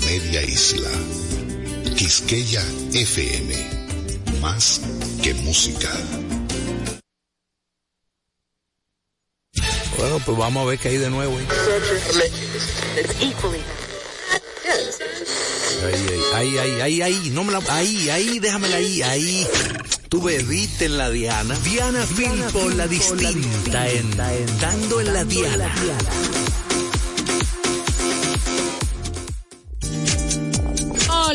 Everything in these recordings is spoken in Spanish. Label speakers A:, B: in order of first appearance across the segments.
A: media isla. Quisqueya FM. Más que música.
B: Bueno, pues vamos a ver qué hay de nuevo. ¿eh? Ahí, ahí, ahí, ahí, ahí, no me la, ahí, ahí, déjamela ahí, ahí. Tú bebiste en la Diana. Diana Filpo, la distinta, en, dando en la Diana.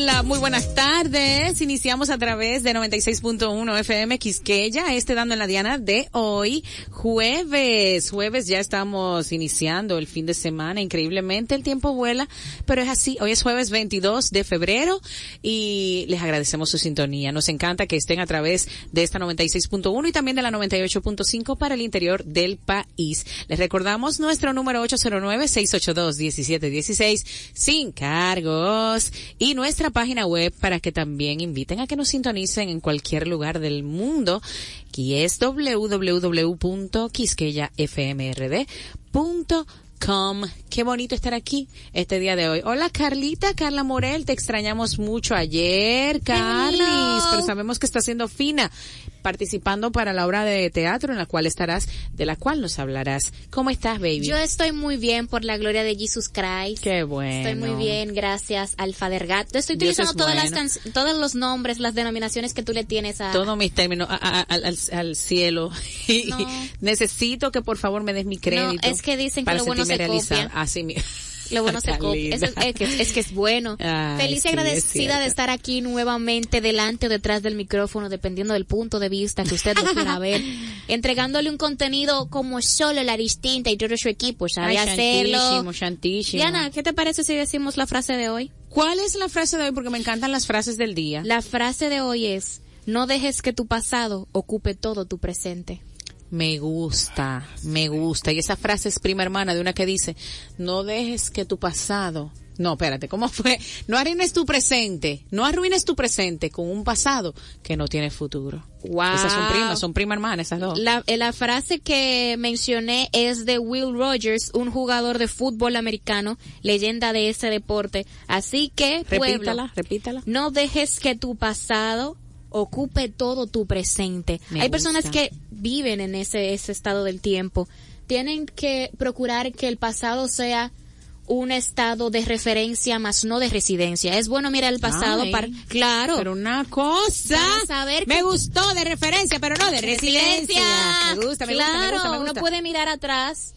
C: Hola, muy buenas tardes. Iniciamos a través de 96.1 FM Quisqueya, este dando en la diana de hoy, jueves. Jueves ya estamos iniciando el fin de semana. Increíblemente el tiempo vuela, pero es así. Hoy es jueves 22 de febrero y les agradecemos su sintonía. Nos encanta que estén a través de esta 96.1 y también de la 98.5 para el interior del país. Les recordamos nuestro número 809-682-1716 sin cargos y nuestra página web para que también inviten a que nos sintonicen en cualquier lugar del mundo, que es www.quisqueyafmrd.com. Qué bonito estar aquí este día de hoy. Hola Carlita, Carla Morel, te extrañamos mucho ayer, Carlis, pero sabemos que está siendo fina participando para la obra de teatro en la cual estarás, de la cual nos hablarás. ¿Cómo estás, baby?
D: Yo estoy muy bien por la gloria de Jesus Christ.
C: Qué bueno.
D: Estoy muy bien, gracias al Father God. Estoy utilizando todas las todos los nombres, las denominaciones que tú le tienes a
C: todos mis términos a, a, al, al, cielo. No. necesito que por favor me des mi crédito.
D: No, es que dicen que lo bueno se copia.
C: Así mismo.
D: Lo bueno se copia. Es, es, que, es, que, es bueno.
C: Ay,
D: Feliz y
C: sí,
D: agradecida de estar aquí nuevamente delante o detrás del micrófono, dependiendo del punto de vista que usted lo quiera ver. Entregándole un contenido como solo la distinta y todo su equipo sabe
C: Ay,
D: hacerlo.
C: shantísimo, shantísimo.
D: Diana, ¿qué te parece si decimos la frase de hoy?
C: ¿Cuál es la frase de hoy? Porque me encantan las frases del día.
D: La frase de hoy es, no dejes que tu pasado ocupe todo tu presente.
C: Me gusta, me gusta. Y esa frase es prima hermana de una que dice, no dejes que tu pasado, no, espérate, ¿cómo fue? No arruines tu presente, no arruines tu presente con un pasado que no tiene futuro.
D: Wow.
C: Esas son primas, son prima hermana, esas dos.
D: La, eh, la frase que mencioné es de Will Rogers, un jugador de fútbol americano, leyenda de ese deporte. Así que, pueblo,
C: repítala, repítala.
D: no dejes que tu pasado ocupe todo tu presente.
C: Me
D: Hay personas que viven en ese, ese estado del tiempo. Tienen que procurar que el pasado sea un estado de referencia más no de residencia. Es bueno mirar el pasado
C: Ay,
D: para, claro.
C: Pero una cosa,
D: saber
C: me gustó de referencia, pero no de residencia. Me gusta, me
D: claro,
C: gusta, me gusta, me gusta.
D: uno puede mirar atrás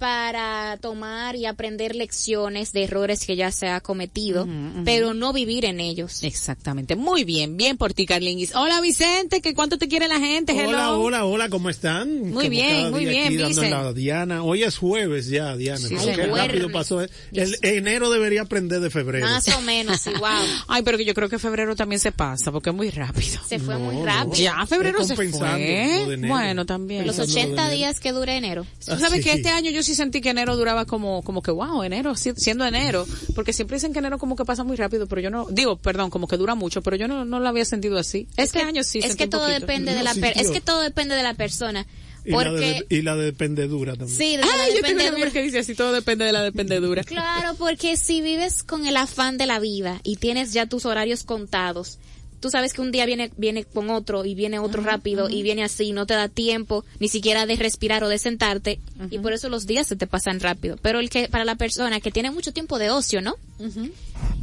D: para tomar y aprender lecciones de errores que ya se ha cometido, pero no vivir en ellos.
C: Exactamente, muy bien, bien por ti, Carlinguis. Hola Vicente, que cuánto te quiere la gente, hello.
E: Hola, hola, hola, ¿cómo están?
C: Muy
E: Como
C: bien, muy bien,
E: aquí dando
C: Vice.
E: la Diana. Hoy es jueves ya, Diana.
C: Sí,
E: Qué rápido pasó. El enero debería aprender de febrero.
D: Más o menos, wow.
C: Ay, pero que yo creo que febrero también se pasa, porque es muy rápido.
D: Se fue
E: No,
D: muy
E: no.
D: rápido.
C: Ya, febrero se fue.
E: lo de enero.
C: Bueno, también.
D: Los
E: Pensando lo de
D: 80
E: enero.
D: días que dura enero.
C: Tú sabes
E: Ah,
C: que este año yo sí sentí que enero duraba como, como que wow, enero, si- siendo enero, porque siempre dicen que enero como que pasa muy rápido, pero yo no, digo, perdón, como que dura mucho, pero yo no, no lo había sentido así. Este año sí
D: es que todo
C: poquito.
D: depende de la per- es que todo depende de la persona.
E: Y, la de,
D: Porque
E: y la de dependedura también.
D: sí, de la
C: Ay, yo tengo una
D: dependedura.
C: que dice así, todo depende de la dependedura.
D: Claro, porque si vives con el afán de la vida y tienes ya tus horarios contados, tú sabes que un día viene viene con otro y viene otro rápido y viene así, no te da tiempo ni siquiera de respirar o de sentarte y por eso los días se te pasan rápido. Pero el que para la persona que tiene mucho tiempo de ocio, ¿no?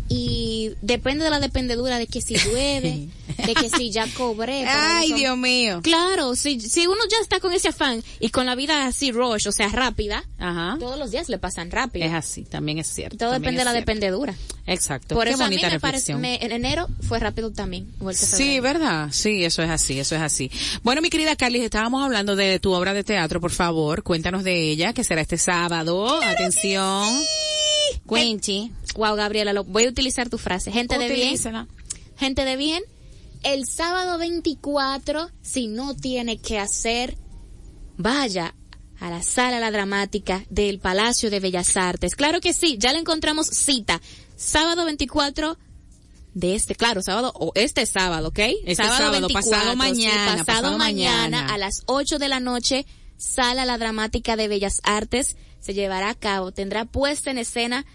D: Y depende de la dependedura de que si llueve, de que si ya cobré.
C: Ay,
D: eso-
C: Dios mío.
D: Claro, si, si uno ya está con ese afán y con la vida así rush, o sea, rápida,
C: Ajá.
D: todos los días le pasan rápido.
C: Es así, también es cierto.
D: Todo depende de la
C: cierto.
D: dependedura.
C: Exacto.
D: Por
C: Qué
D: eso a mí me parece, me- en enero fue rápido también.
C: Sí. ¿verdad? Sí, eso es así, eso es así. Bueno, mi querida Carly, estábamos hablando de tu obra de teatro, por favor, cuéntanos de ella, que será este sábado. Atención. Quincy.
D: Wow, Gabriela, lo, voy a utilizar tu frase. Gente de bien, gente de bien, el sábado 24, si no tiene que hacer, vaya a la sala La Dramática del Palacio de Bellas Artes. Claro que sí, ya le encontramos cita. Sábado 24 de este, claro, sábado, o este sábado, ¿ok?
C: Este sábado, pasado
D: sí,
C: mañana,
D: pasado,
C: pasado
D: mañana,
C: mañana.
D: a las 8 de la noche, sala La Dramática de Bellas Artes se llevará a cabo. Tendrá puesta en escena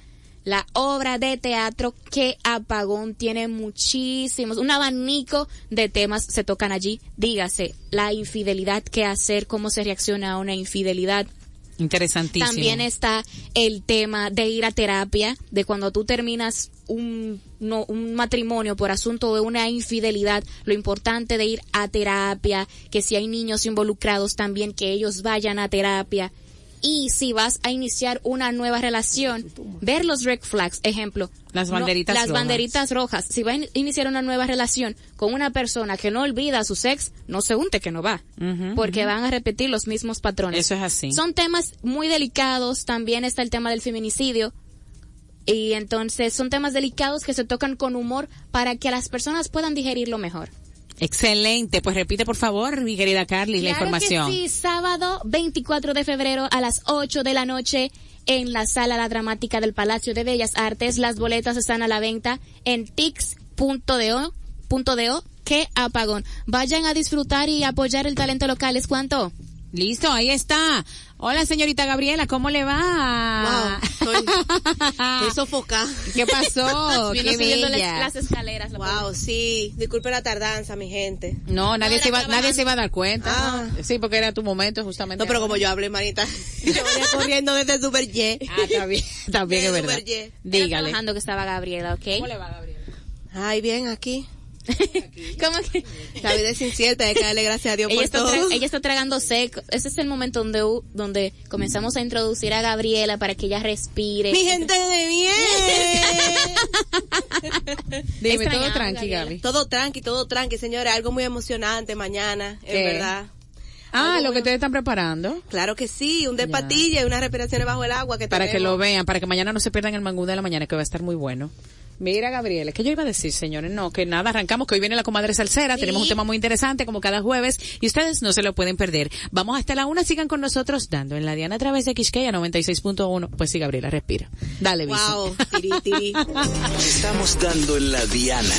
D: la obra de teatro que apagón tiene muchísimos, un abanico de temas se tocan allí. Dígase, la infidelidad, qué hacer, cómo se reacciona a una infidelidad.
C: Interesantísimo.
D: También está el tema de ir a terapia, de cuando tú terminas un, no, un matrimonio por asunto de una infidelidad, lo importante de ir a terapia, que si hay niños involucrados también que ellos vayan a terapia y si vas a iniciar una nueva relación, ver los red flags, ejemplo.
C: Las banderitas
D: Las
C: rojas.
D: banderitas rojas. Si va a in- iniciar una nueva relación con una persona que no olvida a su ex, no se unte que no va. Porque van a repetir los mismos patrones.
C: Eso es así.
D: Son temas muy delicados. También está el tema del feminicidio. Y entonces son temas delicados que se tocan con humor para que las personas puedan digerirlo mejor.
C: Excelente. Pues repite, por favor, mi querida Carly, la información.
D: Que sí, sábado 24 de febrero a las 8 de la noche en la sala La Dramática del Palacio de Bellas Artes. Las boletas están a la venta en tix.do, punto qué apagón. Vayan a disfrutar y apoyar el talento local. ¿Es cuánto?
C: Listo, ahí está. Hola, señorita Gabriela, ¿cómo le va?
F: Wow, estoy, estoy sofocada.
C: ¿Qué pasó?
D: Vino
C: Qué
D: subiendo las-
C: bella.
D: las escaleras. la
F: Wow, sí. Disculpe la tardanza, mi gente.
C: No, nadie
F: No,
C: se iba, nadie se iba a dar cuenta.
F: Ah.
C: Sí, porque era tu momento justamente.
F: No, pero como yo hablé, manita, yo venía corriendo desde Super J.
C: Ah, está bien, es verdad.
F: Super J.
D: Era
C: Dígale.
D: trabajando que estaba Gabriela, ¿ok?
C: ¿Cómo le va, Gabriela?
F: Ay, bien, aquí.
D: ¿Cómo que?
F: La vida es incierta, hay que darle gracias a Dios
D: Ella
F: por
D: está,
F: todo.
D: ella está tragando seco. Ese es el momento donde, donde comenzamos a introducir a Gabriela para que ella respire.
F: Mi gente de bien.
C: Dime, todo tranqui. Gaby.
F: todo tranqui, todo tranqui, señores. Algo muy emocionante mañana,
C: ¿Qué?
F: es verdad.
C: Ah, lo que ustedes están preparando.
F: Claro que sí, un de patilla y unas respiraciones bajo el agua que
C: Para que lo vean, para que mañana no se pierdan el mangú de la mañana, que va a estar muy bueno. Mira, Gabriela, ¿qué yo iba a decir, señores? No, que nada, arrancamos, que hoy viene la comadre salsera, tenemos un tema muy interesante, como cada jueves, y ustedes no se lo pueden perder. Vamos hasta la una, sigan con nosotros, dando en la Diana a través de Quisqueya 96.1. Pues sí, Gabriela, respira. Dale.
F: Wow, tiri, tiri.
B: Estamos dando en la Diana.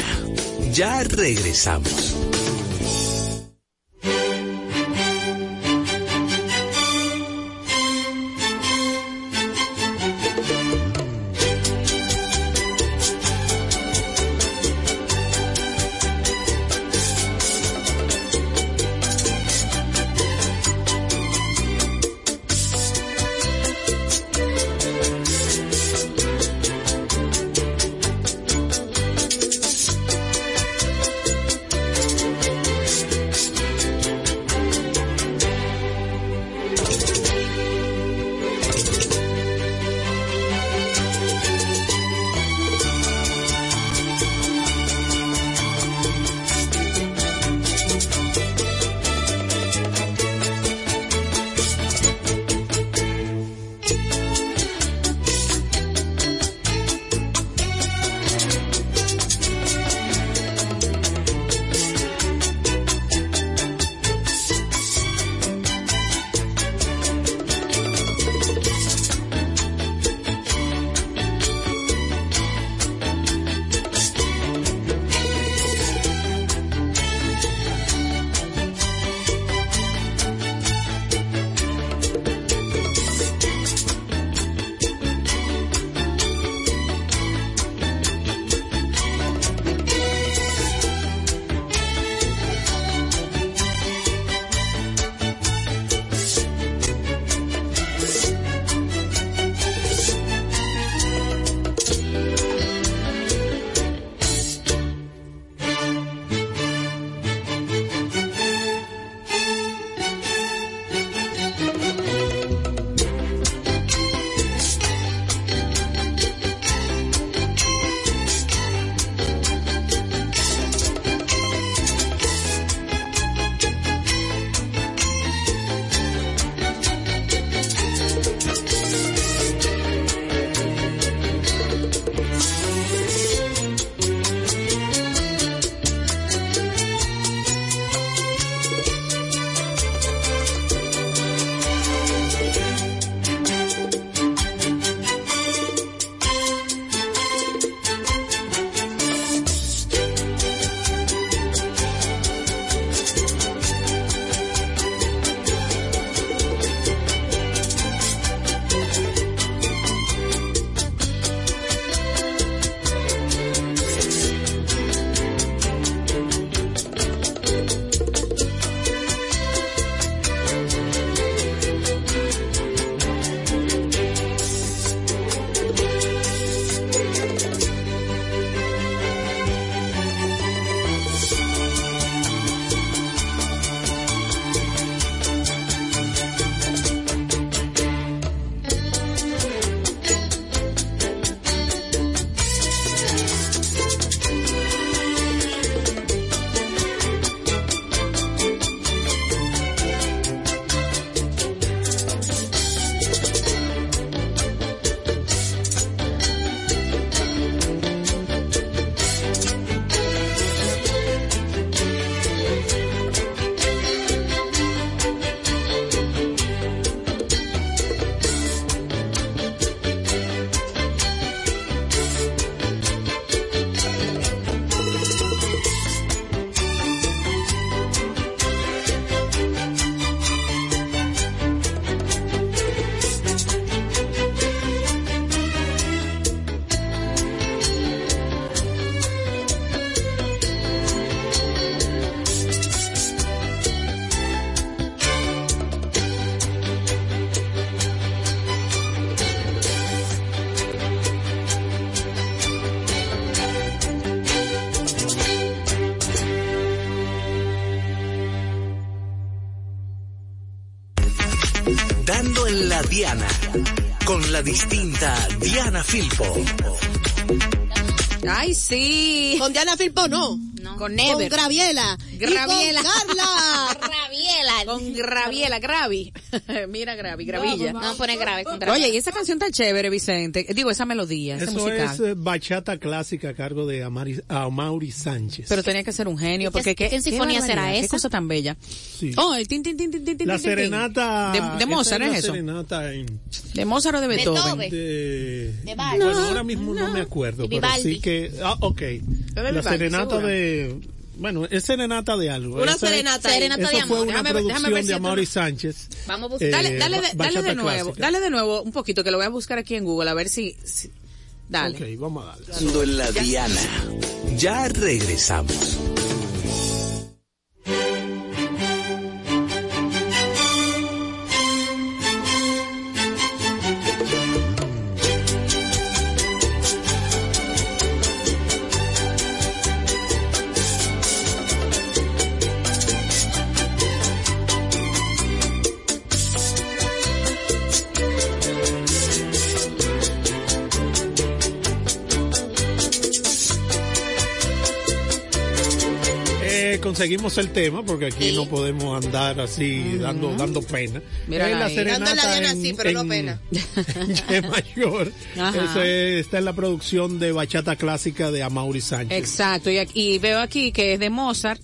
B: Ya regresamos. Diana. Con la distinta Diana Filpo.
C: Ay, sí.
F: Con Diana Filpo no.
D: No.
C: Con Never.
F: Con Graviela.
C: Graviela.
F: Y con Carla.
D: Rabiela.
C: Con Graviela, Gravi. Mira, Gravi, Gravilla.
D: No pone grave con grave.
C: Oye, y esa canción tan chévere, Vicente. Digo, esa melodía, esa
E: Eso
C: musical.
E: es eh, bachata clásica a cargo de Amari, Amaury Sánchez.
C: Pero tenía que ser un genio, porque
D: ¿Qué-
C: qué,
D: qué sinfonía será
C: Qué
D: esa?
C: cosa tan bella.
E: Sí.
C: Oh, el tin, tin, tin, tin, tin,
E: la
C: tin, tin.
E: serenata.
C: De, de Mozart,
E: es
C: ¿es
E: la
C: eso?
E: serenata en,
C: De Mozart o de Beethoven.
D: Beethoven.
E: de,
D: De Bach.
E: bueno, ahora mismo no, me acuerdo, pero sí que, ah, ok. La
C: Vivaldi,
E: serenata
C: seguro.
E: de, bueno, es serenata de algo.
F: Una
E: Esa es-
F: serenata.
D: Serenata de
E: fue
D: amor.
E: una
C: Déjame ver- déjame
E: producción
C: ver si
E: de Amaury Sánchez.
D: Vamos a buscar.
E: Eh,
C: Dale, dale, dale de nuevo,
E: clásica.
C: dale de nuevo un poquito, que lo voy a buscar aquí en Google, a ver si... si- Dale.
E: Ok, vamos a darle.
B: Dando en la Diana. Ya regresamos.
E: Conseguimos el tema porque aquí no podemos andar así dando dando pena.
C: Mira
E: la
C: ahí.
E: serenata
F: la Diana
E: en-
F: sí, pero no
E: en-
F: pena.
E: en mayor.
C: Ajá.
E: Eso es- está en la producción de bachata clásica de Amaury Sánchez.
C: Exacto, y, aquí- y veo aquí que es de Mozart,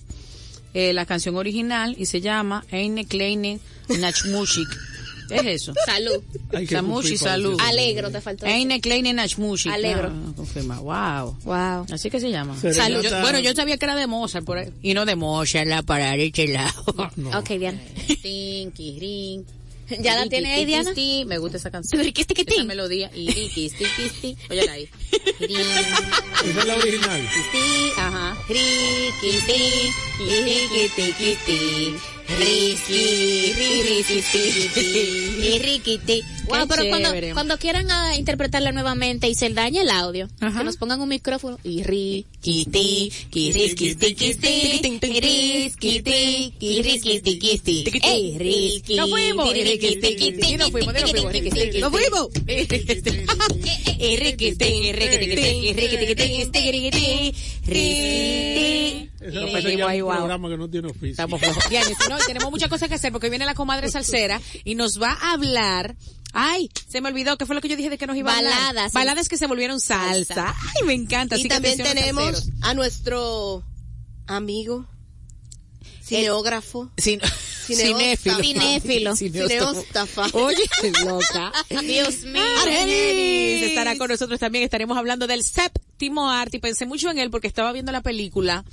C: eh, la canción original, y se llama Eine kleine. Es eso.
D: Salud.
C: Samushi, salud.
D: Alegro te faltó.
C: Eine kleine Nachmusik.
D: Alegro.
C: Ah, confirma. Wow.
D: Wow.
C: Así que se llama.
E: Serenata-
C: Salud. Yo- bueno, yo sabía que era de Mozart por ahí, y no de Mozart, la para este lado.
E: No.
D: Ok, Diana.
C: Tinky, ring.
D: ¿Ya la tiene ahí, Diana?
C: Me gusta esa canción. Esa melodía. Óyala ahí.
E: Esa es la original.
C: Ajá. Riquiti, riquitiquiti, riqui, riquitiquiti,
D: Y riquiti. Wow, pero cuando, cuando quieran ah, interpretarla nuevamente y se daña el audio, que nos pongan un micrófono y ri,
C: Riquiti, riquitiquiti, riquiti, riquitiquiti. Ey, riqui,
D: Nos fuimos.
C: riquitiquiti. Nos fuimos, nos fuimos, riquitiquiti.
F: ¡Nos fuimos!
C: Y riquiti, y riquitiquiti, y riquitiquiti, riquitiquiti, riquiti.
E: Esa
C: Y
E: parece
C: seguimos
E: ya
C: ahí,
E: un
C: wow.
E: programa que no tiene oficio.
C: Estamos flojos. Bien, y si tenemos muchas cosas que hacer porque viene la comadre salsera y nos va a hablar. Ay, se me olvidó, ¿qué fue lo que yo dije de que nos iba a hablar?
D: Baladas.
C: Baladas que se volvieron salsa. Ay, me encanta. Así
F: Y también tenemos a nuestro amigo, cineógrafo,
C: Cin-
F: Cineóstafa.
C: Cinéfilo.
D: Cinéfilo.
F: cineóstafa.
C: Oye, loca.
D: Dios mío.
C: Argenis estará con nosotros también. Estaremos hablando del séptimo arte y pensé mucho en él porque estaba viendo la película.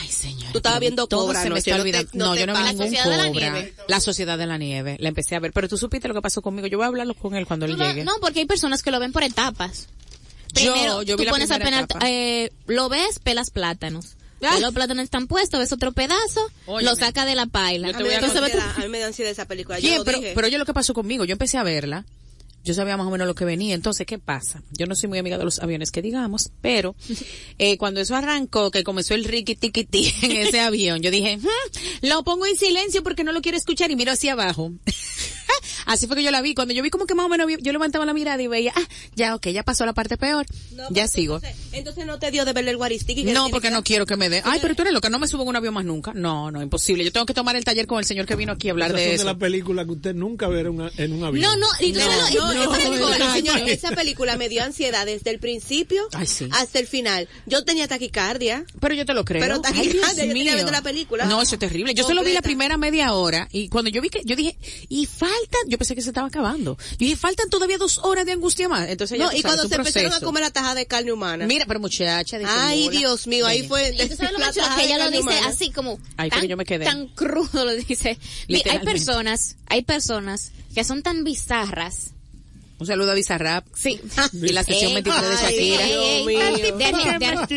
C: Ay, señor.
F: Tú estabas viendo
C: Todo
F: Cobra
C: se me
F: anoche,
C: está
F: no te-
C: olvidando.
F: no
C: No, yo no vi ningún
D: La Sociedad de la
C: Cobra.
D: Nieve.
C: La Sociedad de la Nieve. La empecé a ver. Pero tú supiste lo que pasó conmigo. Yo voy a hablarlo con él cuando él
D: No,
C: llegue.
D: no, porque hay personas que lo ven por etapas.
C: Yo-
D: Primero,
C: yo vi
D: tú
C: la
D: pones
C: primera
D: apenas,
C: etapa.
D: eh, lo ves, pelas plátanos.
C: Ah.
D: Los plátanos están puestos, ves otro pedazo,
C: Óyeme.
D: lo saca de la paila.
C: Yo
F: A mí, me
C: a
F: da ansiedad, a mí me da ansiedad esa película. Yo
C: Pero,
F: dije.
C: pero oye lo que pasó conmigo. Yo empecé a verla. Yo sabía más o menos lo que venía. Entonces, ¿qué pasa? Yo no soy muy amiga de los aviones que digamos, pero eh, cuando eso arrancó, que comenzó el riqui tiqui ti en ese avión, yo dije, "Hmm, lo pongo en silencio porque no lo quiero escuchar y miro hacia abajo. Así fue que yo la vi. Cuando yo vi como que más o menos, yo levantaba la mirada y veía, ah, ya, ok, ya pasó la parte peor.
F: No,
C: ya sigo.
F: Entonces, entonces no te dio de verle el guaristiqui.
C: No, porque
F: que
C: no quiero que me dé. Ay, pero tú eres loca, no me subo en un avión más nunca. No, no, imposible. Yo tengo que tomar el taller con el señor que vino aquí a hablar
E: Esas
C: de
E: son
C: eso.
E: de la película que usted nunca verá en un avión.
D: No, no, y
F: No, no, esa, película,
E: no,
F: señor,
E: no.
F: esa película me dio ansiedad desde el principio
C: Ay, sí.
F: hasta el final. Yo tenía taquicardia.
C: Pero yo te lo creo.
F: Pero
C: Ay,
F: taquicardia,
C: Dios
F: yo tenía la película.
C: No, eso es terrible. Yo solo vi la
F: Completa.
C: primera media hora y cuando yo vi que, yo dije, y faltan, yo pensé que se estaba acabando. Yo dije, faltan todavía dos horas de angustia más. Entonces ya
F: No, y
C: sabes,
F: cuando se empezaron a
C: proceso.
F: comer la tajada de carne humana.
C: Mira, pero muchacha,
F: Ay. Dios mío, ahí fue.
D: Y tú sabes lo más que ella lo dice
F: humana.
D: así como
C: fue
D: tan,
C: yo me quedé.
D: tan crudo lo dice. Mi- Hay personas, hay personas que son tan bizarras.
C: Un saludo a Bizarrap.
D: Sí.
C: Y la sesión
D: Ey,
C: 23 de
F: ay,
C: Shakira.
F: Dios
D: ey,
F: mío.
D: ey, de, de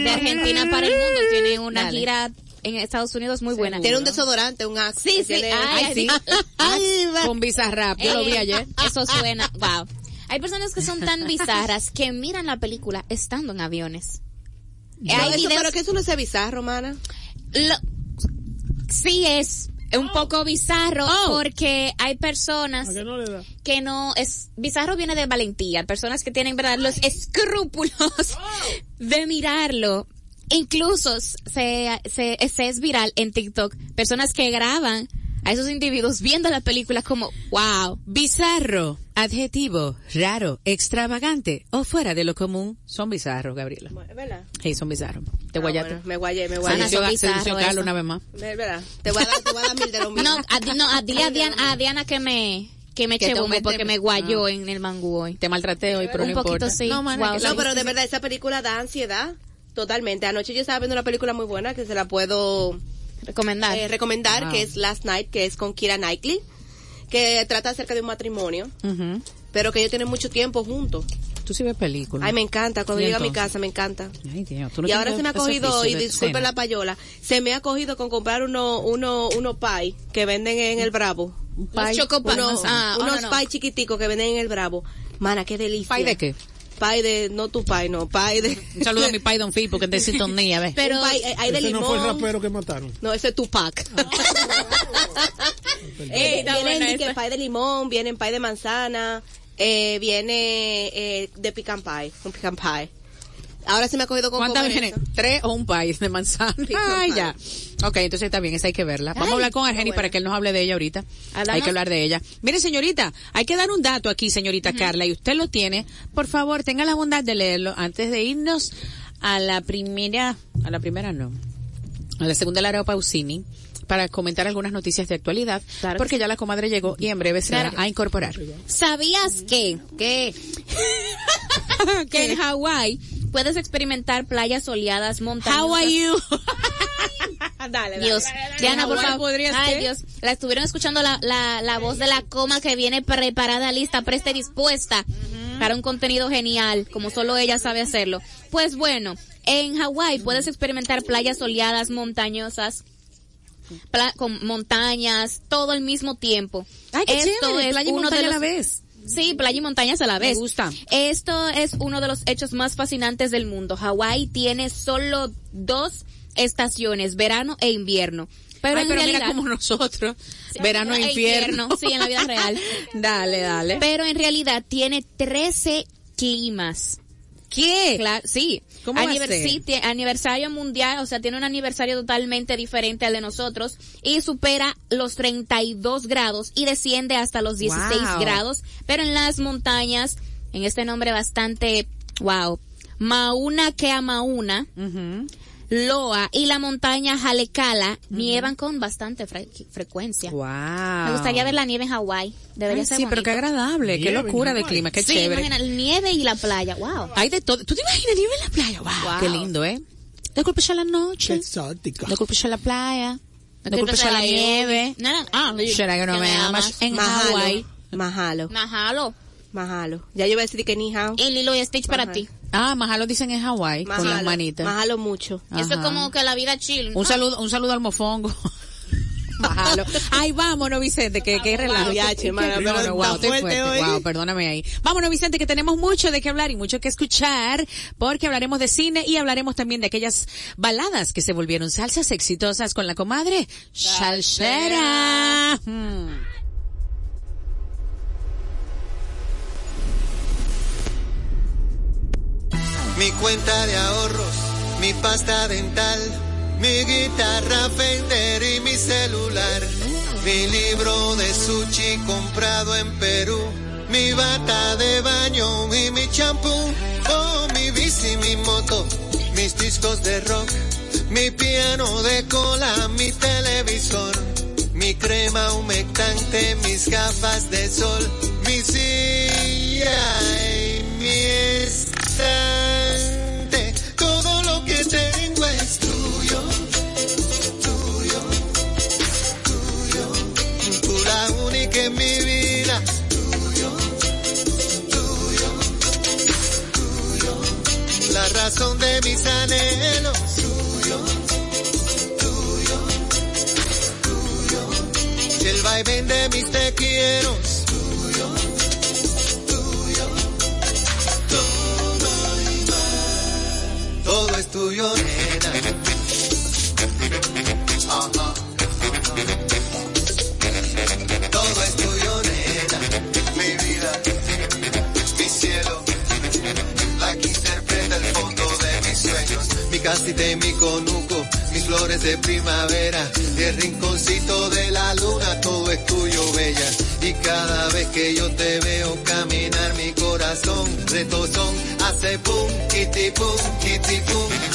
D: de Argentina para el mundo tiene una
C: Dale.
D: gira en Estados Unidos muy buena.
F: Tiene un desodorante, un Axe.
D: Sí, sí, ay,
C: sí. Con Bizarrap. Yo lo vi ayer.
D: Eso suena, wow. Hay personas que son tan bizarras que miran la película estando en aviones.
F: No,
D: Hay
F: eso,
D: videos-
F: pero que eso no sea bizarro, mana.
D: lo- sí es, un poco bizarro
C: Oh.
D: porque hay personas que no es bizarro viene de valentía, personas que tienen verdad los escrúpulos de mirarlo. Incluso se, se, se es viral en TikTok, personas que graban a esos individuos viendo la película como, wow,
C: Bizarro, adjetivo, raro, extravagante o fuera de lo común. Son bizarros, Gabriela.
F: Es verdad.
C: Sí, son bizarros. Te
F: Ah,
C: guayaste.
F: bueno, me guayé, me
C: Se
F: guayé.
C: Se dice Carlos una vez más.
F: Es verdad. Te voy a dar, te voy a dar mil de los míos.
D: no, a, no, a- dile a Diana, a Diana que me, que me
C: te
D: bombo porque me guayó en el mangú hoy.
C: Te maltraté hoy, pero
D: Un
C: no
D: poquito
C: importa.
D: sí.
C: No, mana,
D: Wow,
F: No, pero de verdad, esa película da ansiedad. Totalmente. Anoche yo estaba viendo una película muy buena que se la puedo
D: Recomendar.
F: eh, recomendar,
C: Wow.
F: que es Last Night, que es con Kira Knightley, que trata acerca de un matrimonio, pero que ellos tienen mucho tiempo juntos.
C: Tú sí ves películas.
F: Ay, me encanta. Cuando
C: ¿Y
F: llega a mi casa, me encanta.
C: Ay, Dios, tú no
F: y ahora se me ha cogido, y disculpen la payola, se me ha cogido con comprar uno, uno, uno pie que venden en el Bravo.
C: Un pie-
D: Ah, oh,
F: unos
D: no, no.
F: pie chiquiticos que venden en el Bravo. Mana, qué delicia.
C: ¿Pie de qué?
F: Pie de, no tu pie, no, pie de...
C: Un saludo a mi pai Don Phil porque te sintonía, ¿ves?
D: Pero
F: pie, eh, hay de
E: Ese
F: limón.
E: no fue el rapero que mataron.
F: No, ese es Tupac. eh,
D: Está
F: vienen
D: buena
F: de que limón, vienen pie de manzana, eh, viene eh, de pecan pie, un pecan pie. Ahora se me ha cogido con
C: ¿Cuántas vienen? ¿Tres o un país de manzana? Ay,
F: pie.
C: ya. Ok, entonces está bien, esa hay que verla. Vamos a hablar con Argeni para que él nos hable de ella ahorita. Hay que hablar de ella. Mire, señorita, hay que dar un dato aquí, señorita Carla, y usted lo tiene. Por favor, tenga la bondad de leerlo antes de irnos a la primera, a la primera no, a la segunda Lara Pausini para comentar algunas noticias de actualidad,
D: Claro
C: porque
D: que
C: ya la comadre llegó y en breve se
D: Claro
C: va a incorporar.
D: ¿Sabías que, que, que en Hawái puedes experimentar playas soleadas, montañas?
C: How are you?
F: Dale,
D: Dios, Diana, por favor. Ay. Dios, la estuvieron escuchando la, la, la voz de la coma que viene preparada, lista, presta y dispuesta para un contenido genial, como solo ella sabe hacerlo. Pues bueno, en Hawái puedes experimentar playas soleadas, montañosas, pla- con montañas, todo al mismo tiempo.
C: Ay, qué
D: Esto
C: chévere,
D: es
C: playa y
D: uno de
C: montaña a la
D: los-
C: vez.
D: Sí, playa y montañas a la vez.
C: Me gusta.
D: Esto es uno de los hechos más fascinantes del mundo. Hawái tiene solo dos estaciones, verano e invierno. Pero
C: Ay,
D: en
C: pero
D: realidad,
C: mira como nosotros,
D: Sí,
C: verano e
D: e
C: infierno.
D: invierno, sí, en la vida real.
C: dale, dale.
D: pero en realidad tiene 13 climas.
C: ¿Qué?
D: Claro, sí.
C: ¿Cómo va a
D: Aniver-
C: ser?
D: sí, aniversario mundial, o sea, tiene un aniversario totalmente diferente al de nosotros y supera los 32 grados y desciende hasta los 16
C: Wow.
D: grados, pero en las montañas, en este nombre bastante, wow, Mauna Kea Mauna. Loa y la montaña Jalekala nievan con bastante fre- frecuencia.
C: Wow.
D: Me gustaría ver la nieve en Hawái. Debería
C: Ay,
D: ser
C: sí, pero qué
D: bonito.
C: agradable, qué
E: Nieve en
C: locura de clima, qué
D: Sí,
C: chévere.
D: imagina, nieve y la playa, wow.
C: Hay de todo. ¿Tú te imaginas nieve en la playa? Wow,
D: Wow.
C: qué lindo, ¿eh? De culpa ya la
E: Qué
C: noche,
E: exótica.
C: de ya la playa, de culpa ya la nieve.
D: No, no, ah,
C: Será que no me amas en
F: Mahalo.
C: Hawái.
F: Mahalo.
D: Mahalo.
F: Mahalo. Ya yo voy a decir que ni hao.
D: Y Lilo y Stitch para ti.
C: Ah, Mahalo dicen en Hawái, con las manitas.
F: Mahalo mucho.
D: Eso es como que la vida chill.
C: Un saludo, un saludo al mofongo. Mahalo. Ay, vámonos, Vicente, que, que relajo.
F: Wow, fuerte.
C: Wow, perdóname ahí. Vámonos, Vicente, que tenemos mucho de qué hablar y mucho que escuchar, porque hablaremos de cine y hablaremos también de aquellas baladas que se volvieron salsas exitosas con la comadre Salsera.
G: Cuenta de ahorros, mi pasta dental, mi guitarra Fender y mi celular, mi libro de sushi comprado en Perú, mi bata de baño y mi champú, oh mi bici, mi moto, mis discos de rock, mi piano de cola, mi televisor, mi crema humectante, mis gafas de sol, mi silla y mi estante. En mi vida. Tuyo, tuyo, tuyo. La razón de mis anhelos. Tuyo, tuyo, tuyo. Y el vaivén de mis te quiero. Tuyo, tuyo. Todo y más. Todo es tuyo, casita y mi conuco, mis flores de primavera, y el rinconcito de la luna, todo es tuyo, bella. Y cada vez que yo te veo caminar, mi corazón retozón hace pum, kitty pum, kitty. Pum,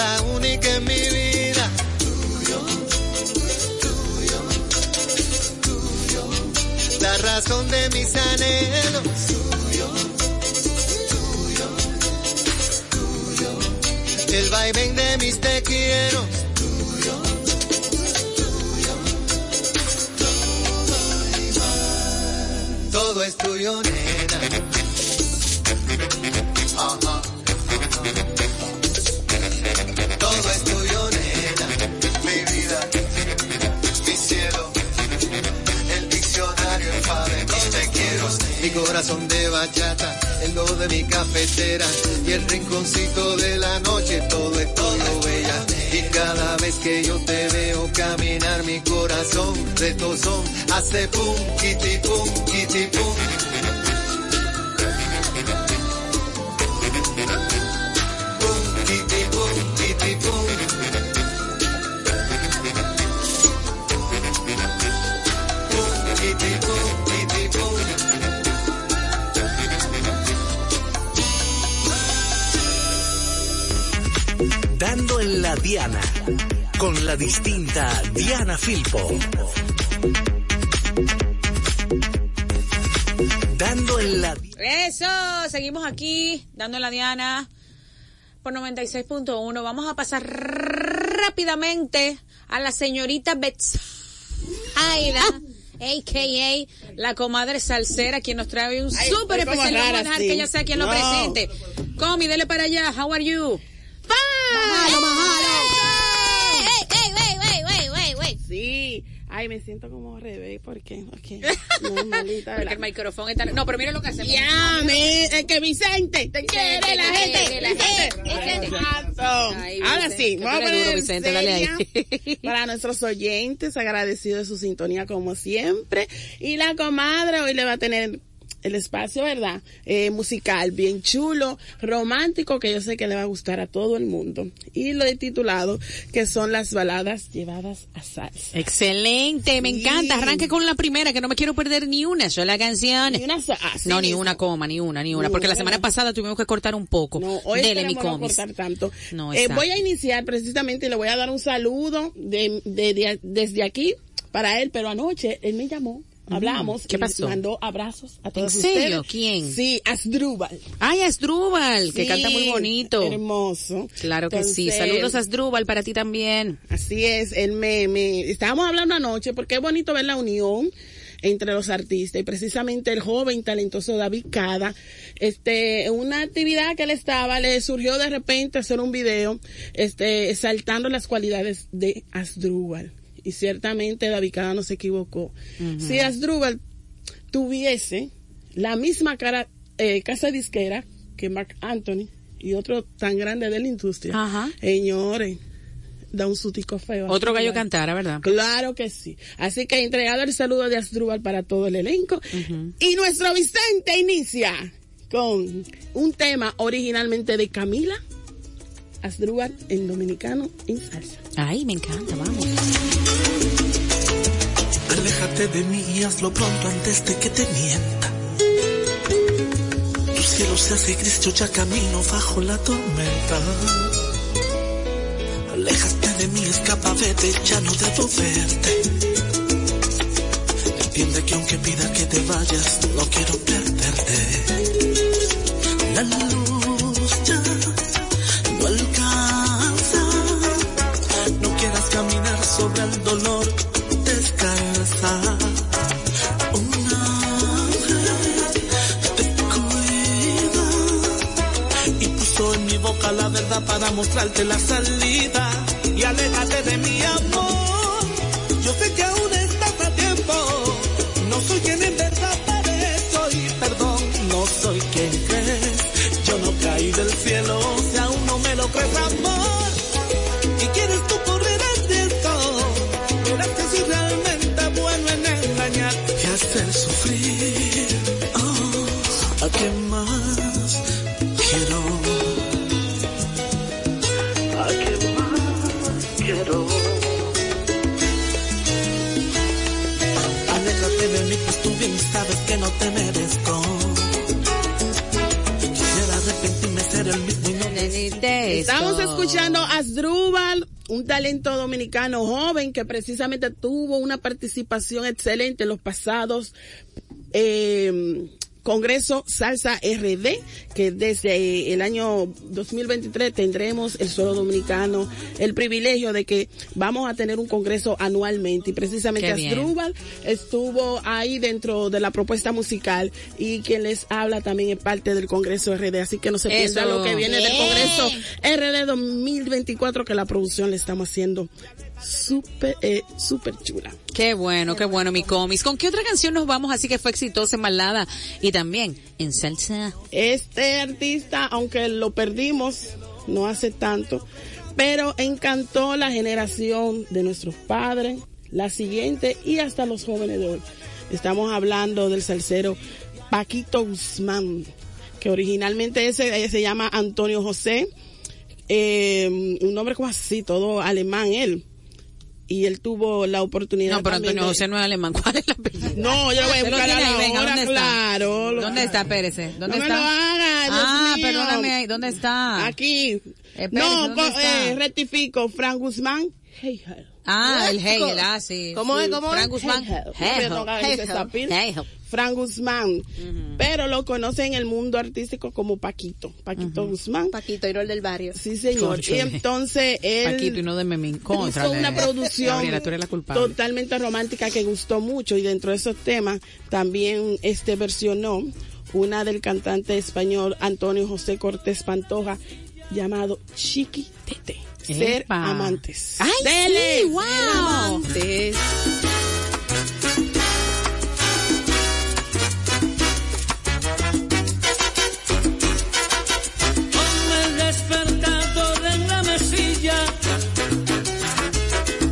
G: la única en mi vida, tuyo, tuyo, tuyo, la razón de mis anhelos, tuyo, tuyo, tuyo, el vaivén de mis te quiero, tuyo, tuyo, todo es tuyo, nena. Mi corazón de bachata, el do de mi cafetera y el rinconcito de la noche, todo es todo bella. Y cada vez que yo te veo caminar, mi corazón retozón hace pum, kitty pum, pum. Pum,
B: en la Diana, con la distinta Diana Filpo. Dando en la
C: Eso, seguimos aquí, dando en la Diana por 96.1. Vamos a pasar rápidamente a la señorita Bets Aida, a.k.a. la comadre salsera, quien nos trae un súper especial. Vamos a dejar
H: sí.
C: que ella sea quien lo presente. Comi, dele para allá. How are you
F: majalo.
D: ¡Ey, ey, ey, ey, ey, ey, ey!
H: Sí. Ay, me siento como revés porque, ok, no, maldita,
C: Porque el micrófono está... No, pero mira lo que hacemos.
H: Ya, me, es que Vicente, te quiere la gente.
C: quiere la
H: Vicente.
C: gente.
H: Exacto.
C: Ay,
H: Ahora
C: Vicente,
H: sí, vamos a poner
C: Vicente, dale ahí.
H: para nuestros oyentes, agradecido de su sintonía como siempre. Y la comadre hoy le va a tener el espacio, ¿verdad? Eh, musical, bien chulo, romántico, que yo sé que le va a gustar a todo el mundo. Y lo he titulado, que son las baladas llevadas a salsa.
C: Excelente, me
H: Sí.
C: encanta. Arranque con la primera, que no me quiero perder ni una sola canción.
H: Y una so- así
C: no, ni una coma, ni una, ni una.
H: No,
C: porque la semana pasada tuvimos que cortar un poco.
H: No, hoy
C: Dele mi
H: no cortar tanto.
C: No,
H: Eh, voy a iniciar precisamente y le voy a dar un saludo de, de- de- desde aquí para él, pero anoche él me llamó, hablamos,
C: ¿qué
H: y
C: pasó?
H: mandó abrazos a todos
C: ¿En serio?
H: ustedes.
C: ¿Quién?
H: Sí, Asdrúbal.
C: Ay, Asdrúbal, que
H: Sí,
C: canta muy bonito.
H: Hermoso.
C: Claro que sí. Saludos Asdrúbal para ti también.
H: Así es, él me, me, estábamos hablando anoche porque es bonito ver la unión entre los artistas y precisamente el joven talentoso David Cada, este, una actividad que él estaba, le surgió de repente hacer un video, este, exaltando las cualidades de Asdrúbal. Y ciertamente David Cada no se equivocó. Si Asdrúbal tuviese la misma cara, eh, casa disquera que Mark Anthony y otro tan grande de la industria,
C: Ajá.
H: señores, da un sutico feo.
C: Otro gallo
H: Asdrúbal.
C: cantara, ¿verdad?
H: Claro que sí. Así que entregado el saludo de Asdrúbal para todo el elenco. Y nuestro Vicente inicia con un tema originalmente de Camila Asdrúbal en dominicano en salsa.
C: Ay, me encanta, vamos.
I: Aléjate de mí y hazlo pronto antes de que te mienta. Tu cielo se hace gris, yo ya camino bajo la tormenta. Aléjate de mí, escapa, vete, ya no debo verte. Entiende que aunque pida que te vayas, no quiero perderte. La luz
J: ya no alcanza. No quieras caminar sobre el dolor. Mostrarte la salida y aléjate de mi amor.
H: Estamos escuchando a Asdrúbal, un talento dominicano joven que precisamente tuvo una participación excelente en los pasados eh, Congreso Salsa RD, que desde el año 2023 tendremos el suelo dominicano el privilegio de que vamos a tener un congreso anualmente y precisamente. Asdrúbal estuvo ahí dentro de la propuesta musical y quien les habla también es parte del Congreso RD, así que no se pierda lo que viene del. Congreso RD 2024 que la producción le estamos haciendo súper, eh, súper chula.
C: Qué bueno, qué bueno, mi comis. ¿Con qué otra canción nos vamos así que fue exitosa en balada y también en salsa?
H: Este artista, aunque lo perdimos no hace tanto, pero encantó la generación de nuestros padres, la siguiente y hasta los jóvenes de hoy. Estamos hablando del salsero Paquito Guzmán, que originalmente ese, eh, se llama Antonio José, eh, un nombre como así, todo alemán él. Y él tuvo la oportunidad
C: No, pero Antonio
H: de-
C: José no es alemán. ¿Cuál es la apellido?
H: No, yo lo voy a buscar a la
C: venga,
H: hora,
C: ¿dónde está?
H: claro.
C: ¿Dónde está, Pérez? ¿Dónde
H: no
C: está?
H: me lo haga, Dios
C: ah,
H: mío.
C: perdóname ahí. ¿Dónde está?
H: Aquí.
C: Pérez,
H: no,
C: ¿dónde
H: co-
C: está?
H: eh, rectifico, Frank Guzmán. Hey.
C: Ah, el Hegel, ah, sí.
F: ¿Cómo es? ¿Cómo
C: Frank
F: es?
C: Guzmán. Hegel.
H: Frank Guzmán. Pero lo conoce en el mundo artístico como Paquito. Paquito Guzmán.
F: Paquito, Irol del barrio.
H: Sí, señor. Y entonces él
C: Paquito y no de Memín. Contra.
H: hizo una producción
C: Gabriela, tú eres la culpable.
H: totalmente romántica que gustó mucho y dentro de esos temas también este versionó una del cantante español Antonio José Cortés Pantoja llamado Chiquitete. Ser
C: Epa.
H: amantes.
C: ¡Ay,
H: Dele.
C: sí! ¡Wow!
F: Amantes.
J: Ponme el despertador en la mesilla,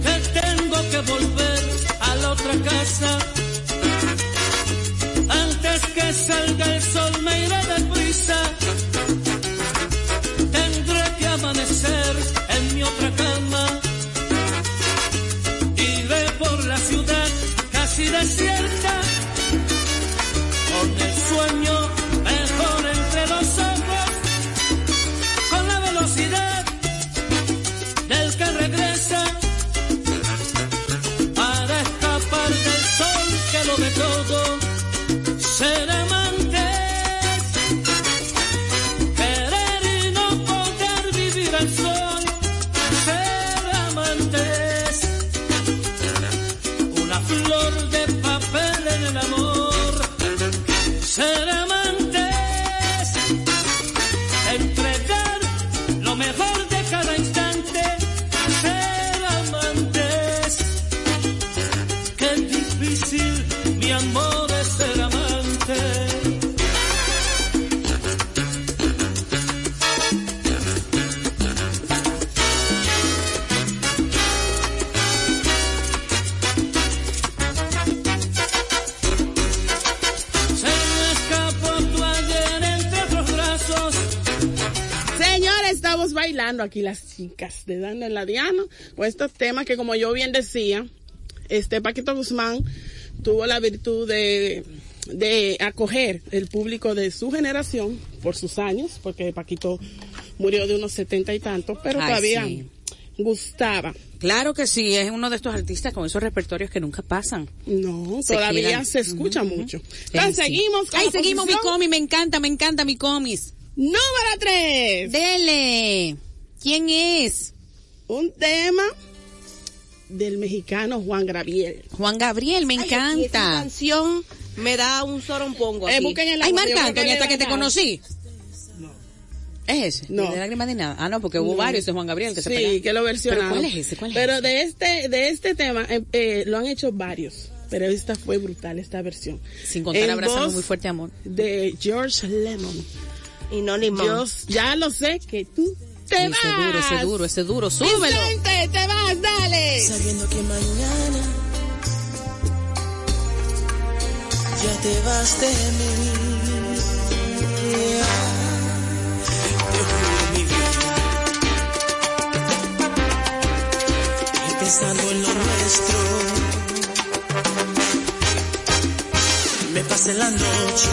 J: que tengo que volver a la otra casa. Antes que salga el
H: aquí las chicas de Dando en la Diana con estos temas que como yo bien decía, este Paquito Guzmán tuvo la virtud de, de acoger el público de su generación por sus años, porque Paquito murió de unos setenta y tantos, pero
C: Ay,
H: todavía
C: sí.
H: gustaba.
C: Claro que sí, es uno de estos artistas con esos repertorios que nunca pasan.
H: No,
C: Se
H: todavía
C: quedan.
H: se escucha mucho. Entonces,
C: sí.
H: seguimos con
C: Ay,
H: la
C: seguimos mi comis, me encanta, me encanta mi comis.
H: Número 3.
C: Dele. ¿Quién es?
H: Un tema del mexicano Juan Gabriel.
C: Juan Gabriel, me
F: Ay,
C: encanta.
F: canción me da un sorompongo
H: Eh, busquen el
C: Ay, Marc Anthony,
H: que
C: hasta que te conocí. ¿Es ese?
H: No.
C: ¿De lágrimas ni nada? Ah, no, porque hubo
H: No.
C: varios de Juan Gabriel que se
H: sí, que lo versionaron.
C: ¿Pero cuál es ese? ¿Cuál es
H: Pero
C: ese?
H: de este, de este tema, eh, eh, lo han hecho varios. Pero esta fue brutal, esta versión.
C: Sin contar
H: En
C: abrazando
H: voz
C: muy fuerte amor.
H: De George Lennon.
F: Y no limón.
H: Yo ya lo sé que tú te
C: Ese
H: vas.
C: duro, ese duro, ese duro. Súbelo.
H: Vicente, te vas, dale.
K: Sabiendo que mañana ya te vas de mí. Te juro mi vida. Y pensando en lo nuestro, me pasé la noche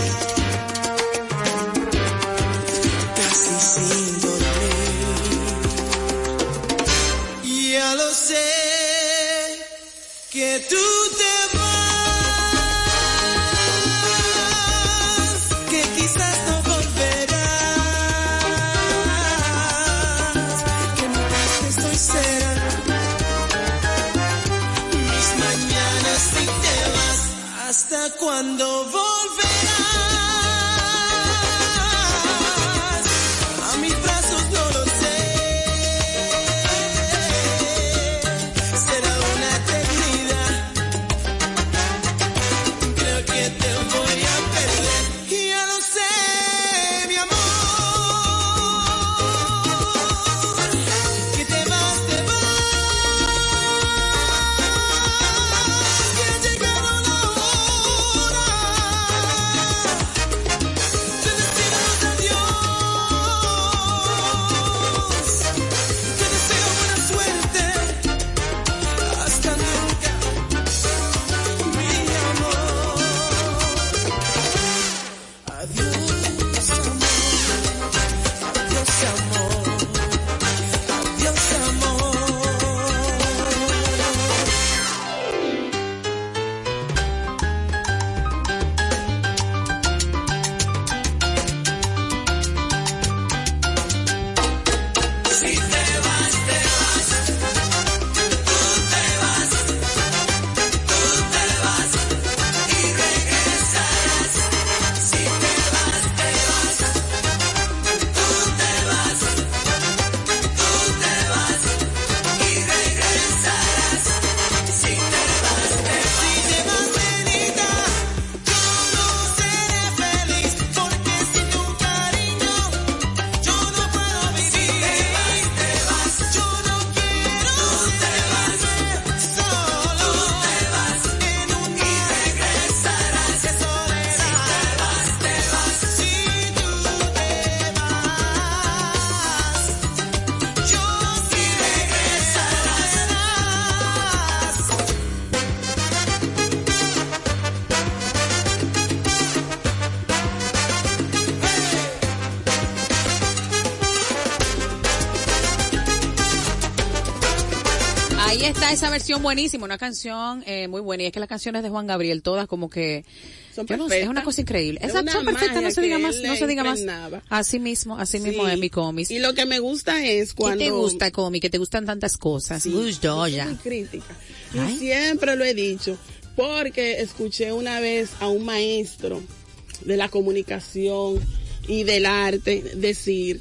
C: versión buenísima, una canción eh, muy buena. Y es que las canciones de Juan Gabriel, todas como que...
H: Son
C: yo no sé, es una cosa increíble. Exacto, son perfectas, no se diga más, no se diga más. Así mismo, así mismo
H: Sí.
C: es mi cómic.
H: Y lo que me gusta es cuando...
C: ¿Qué te gusta, cómic? Que te gustan tantas cosas.
H: Sí,
C: Uy, yo ya.
H: muy crítica. Y
C: Ay.
H: siempre lo he dicho, porque escuché una vez a un maestro de la comunicación y del arte decir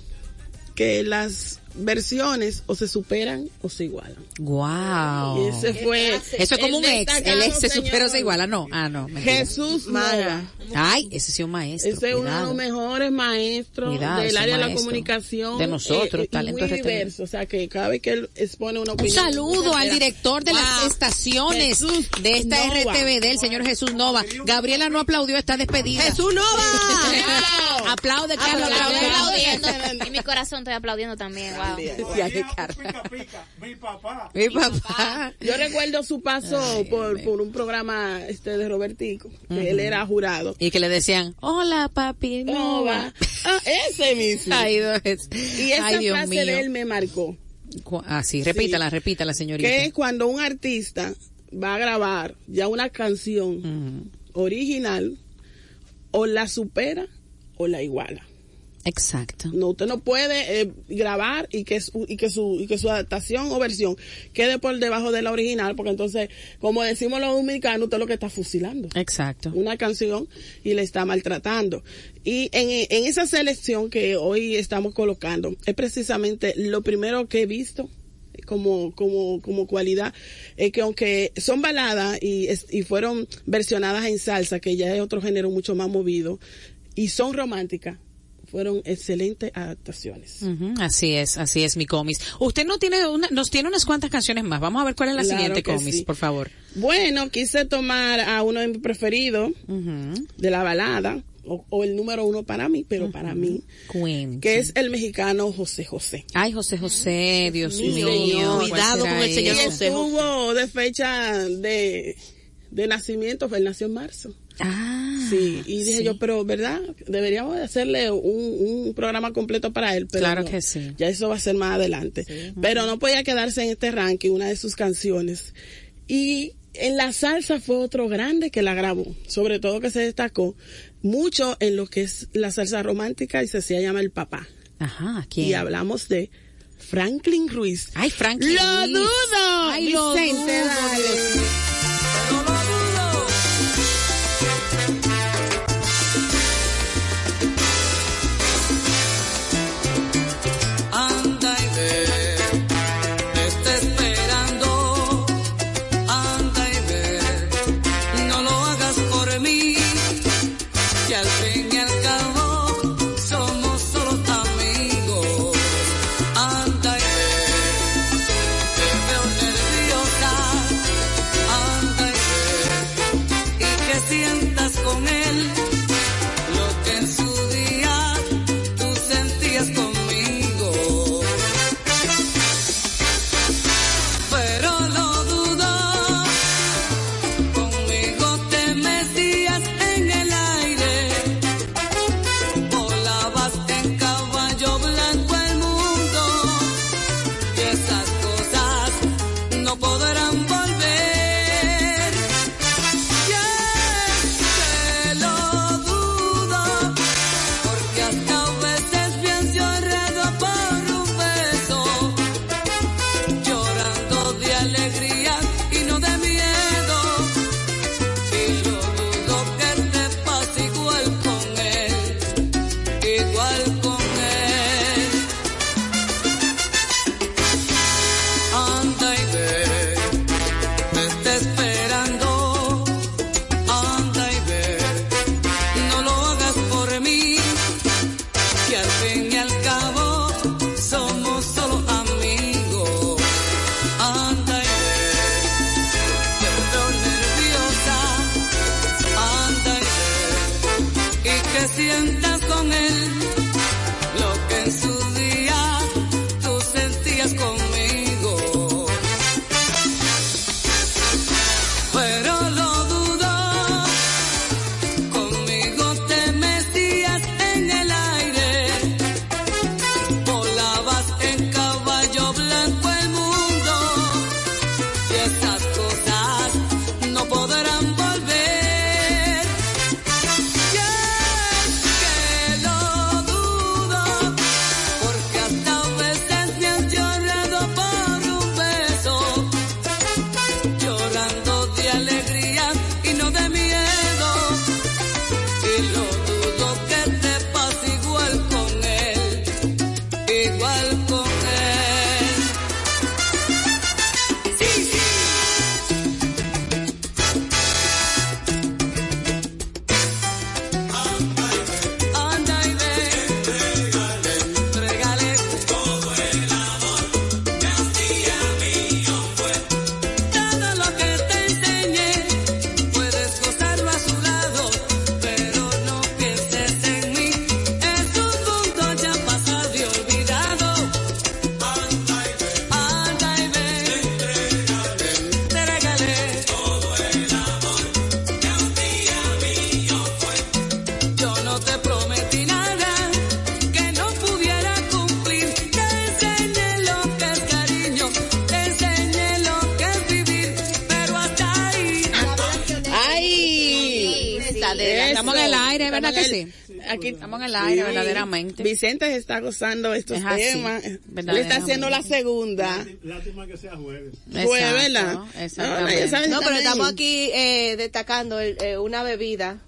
H: que las versiones o se superan o se igualan.
C: Wow.
H: Y ese fue.
C: Eso es como un ex. El ex se
H: señor
C: supera o se iguala. No, ah, no. mentira.
H: Jesús Nova.
C: Ay, ese sí es un maestro.
H: Ese es uno de los mejores maestros
C: Cuidado,
H: del área de la comunicación.
C: De nosotros,
H: eh, y
C: talento
H: muy
C: RTV.
H: diverso. O sea, que cada vez que él expone una
C: Un
H: opinión.
C: saludo al director de las estaciones
H: Jesús
C: de esta
H: Nova.
C: RTVD, el señor Jesús Nova. Gabriela no aplaudió esta despedida.
H: ¡Jesús
C: Nova! Aplaude, Carlos. Aplaude.
D: En mi corazón estoy aplaudiendo también. Wow.
E: Mi papá.
C: Mi papá.
H: Yo recuerdo su paso por, por un programa este de Robertico, que él era jurado.
C: Y que le decían, hola papi, no
H: Nova. Ah, ese mismo.
C: Ay, Dios.
H: y esa
C: Ay, Dios
H: frase
C: mío.
H: de él me marcó.
C: Cu- Ah, sí, repítala, repítala, señorita.
H: Que es cuando un artista va a grabar ya una canción original, o la supera o la iguala.
C: Exacto.
J: No, usted no puede eh, grabar y que, su, y, que su, y que su adaptación o versión quede por debajo de la original, porque entonces, como decimos los dominicanos, usted lo que está fusilando.
C: Exacto.
J: Una canción y le está maltratando. Y en, en esa selección que hoy estamos colocando, es precisamente lo primero que he visto como, como, como cualidad, es que aunque son baladas y, y fueron versionadas en salsa, que ya es otro género mucho más movido, y son románticas, fueron excelentes adaptaciones.
C: Así es, así es mi comis. Usted no tiene una, nos tiene unas cuantas canciones más. Vamos a ver cuál es la
J: Claro
C: siguiente comis,
J: sí.
C: por favor.
J: Bueno, quise tomar a uno de mis preferidos de la balada, o, o el número uno para mí, pero para mí,
C: Queen.
J: que es el mexicano José José.
C: Ay, José José, Dios mío.
F: mío,
C: ¿cuál
F: cuidado con el señor? José.
J: estuvo de fecha de, de nacimiento, fue él nació en marzo.
C: Ah,
J: Sí, y dije
C: sí.
J: yo, pero ¿verdad? Deberíamos de hacerle un, un programa completo para él. Pero
C: Claro
J: no.
C: que sí.
J: Ya eso va a ser más adelante. Pero no podía quedarse en este ranking una de sus canciones. Y en la salsa fue otro grande que la grabó. Sobre todo que se destacó mucho en lo que es la salsa romántica y se hacía llama el papá.
C: Ajá, ¿quién?
J: Y hablamos de Franklin Ruiz.
C: Ay, Franklin
J: ¡Lo dudo!
C: Ay, lo
J: Vicente,
C: dudo,
J: dale.
C: Estamos en el aire, verdaderamente.
H: Vicente se está gozando estos
C: Es así,
H: temas. Le está haciendo la segunda.
E: Lástima que sea jueves.
H: Jueves, ¿verdad?
C: Exactamente.
H: No,
F: pero estamos aquí eh, destacando el- eh, una bebida.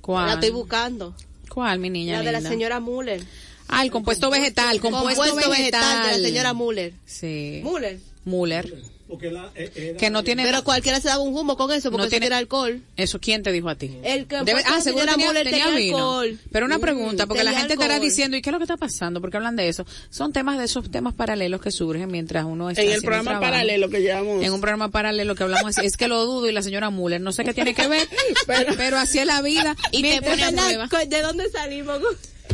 C: ¿Cuál?
F: La estoy buscando.
C: ¿Cuál, mi niña
F: La de la señora Muller.
C: Ah, el compuesto vegetal, compuesto, vegetal.
F: de la señora Muller.
C: Sí.
F: Muller.
C: Müller.
E: Porque la, eh, era-
C: Que no tiene...
F: Pero cualquiera se daba un humo con eso porque
C: No
F: eso
C: tiene-
F: alcohol.
C: Eso, ¿quién te dijo a ti?
F: El que
C: Debe- ah,
F: la
C: seguro
F: señora
C: tenía, tenía
F: tenía
C: vino.
F: alcohol.
C: Pero una
F: Mm,
C: pregunta, porque la gente estará diciendo, ¿y qué es lo que está pasando? Porque hablan de eso. Son temas de esos temas paralelos que surgen mientras uno está
H: En el programa
C: trabajo.
H: paralelo que llevamos.
C: En un programa paralelo que hablamos así, es que lo dudo y la señora Müller, no sé qué tiene que ver, pero, así es la vida.
D: Y te
C: Mientras-.
F: ¿De dónde salimos?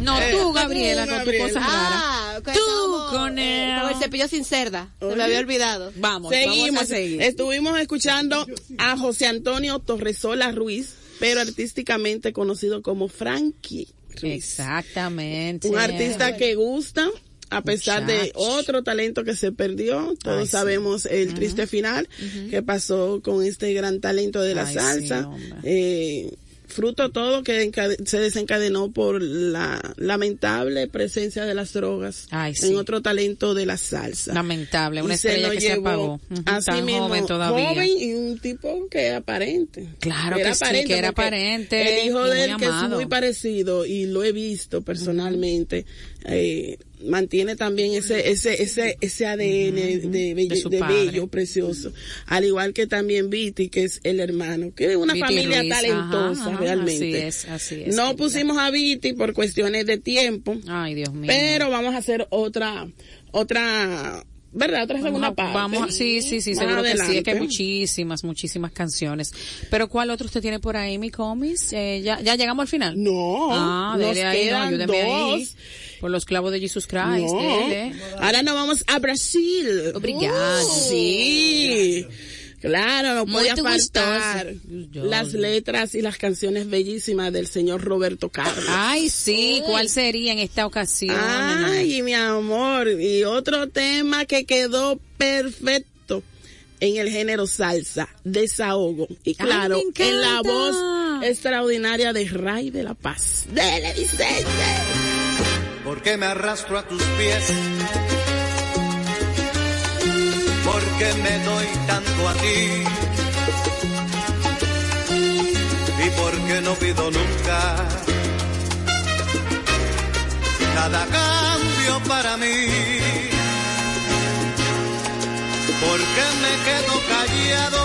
C: No,
H: Eh,
C: tú,
H: tú,
C: Gabriela, con tu
H: Gabriela.
C: cosa rara.
F: Ah,
C: Tú con
F: eh,
C: él.
F: con el cepillo sin cerda. Se me había olvidado.
C: Vamos,
H: Seguimos.
C: vamos a seguir.
H: Estuvimos escuchando a José Antonio Torresola Ruiz, pero artísticamente conocido como Frankie Ruiz.
C: Exactamente.
H: Un artista que gusta, a pesar de otro talento que se perdió. Todos
C: Ay, sí.
H: sabemos el triste final que pasó con este gran talento de la
C: Ay,
H: salsa.
C: sí.
H: Eh, fruto todo que se desencadenó por la lamentable presencia de las drogas
C: Ay, sí.
H: en otro talento de la salsa.
C: Lamentable, una
H: Y se
C: estrella
H: lo
C: que se apagó.
H: Así
C: tan
H: mismo,
C: joven todavía.
H: joven y un tipo que era aparente.
C: Claro que sí, que era aparente,
H: El hijo de él, que es
C: amado.
H: muy parecido y lo he visto personalmente, eh, mantiene también ese ese ese ese ADN de, belle-
C: De
H: bello, precioso. Al igual que también Viti, que es el hermano, que es una
C: Viti
H: familia talentosa
C: ajá, ajá,
H: realmente.
C: así es, así es,
H: no pusimos a Viti por cuestiones de tiempo.
C: Ay, Dios mío.
H: Pero vamos a hacer otra, otra, ¿verdad? Otra
C: Vamos
H: segunda
C: a-
H: parte.
C: vamos sí, sí, sí, seguro que sí, es que hay muchísimas, muchísimas canciones. Pero ¿cuál otro usted tiene por ahí, mi comis? Eh, ya, ya llegamos al final.
H: No,
C: Ah,
H: nos
C: dele ahí,
H: quedan
C: ayúdeme ahí. Por los clavos de Jesus Christ,
H: No.
C: dele.
H: Ahora nos vamos a Brasil.
C: Obrigado.
H: Sí. Claro, no podía faltar
C: gustoso.
H: las letras y las canciones bellísimas del señor Roberto Carlos.
C: Ay, sí, ¿cuál sería en esta ocasión?
H: Ay, mi amor. Y otro tema que quedó perfecto en el género salsa, desahogo. Y claro, en la voz extraordinaria de Ray de la Paz. Dele, Vicente.
G: ¿Por qué me arrastro a tus pies? ¿Por qué me doy tanto a ti? ¿Y por qué no pido nunca nada a cambio para mí? ¿Por qué me quedo callado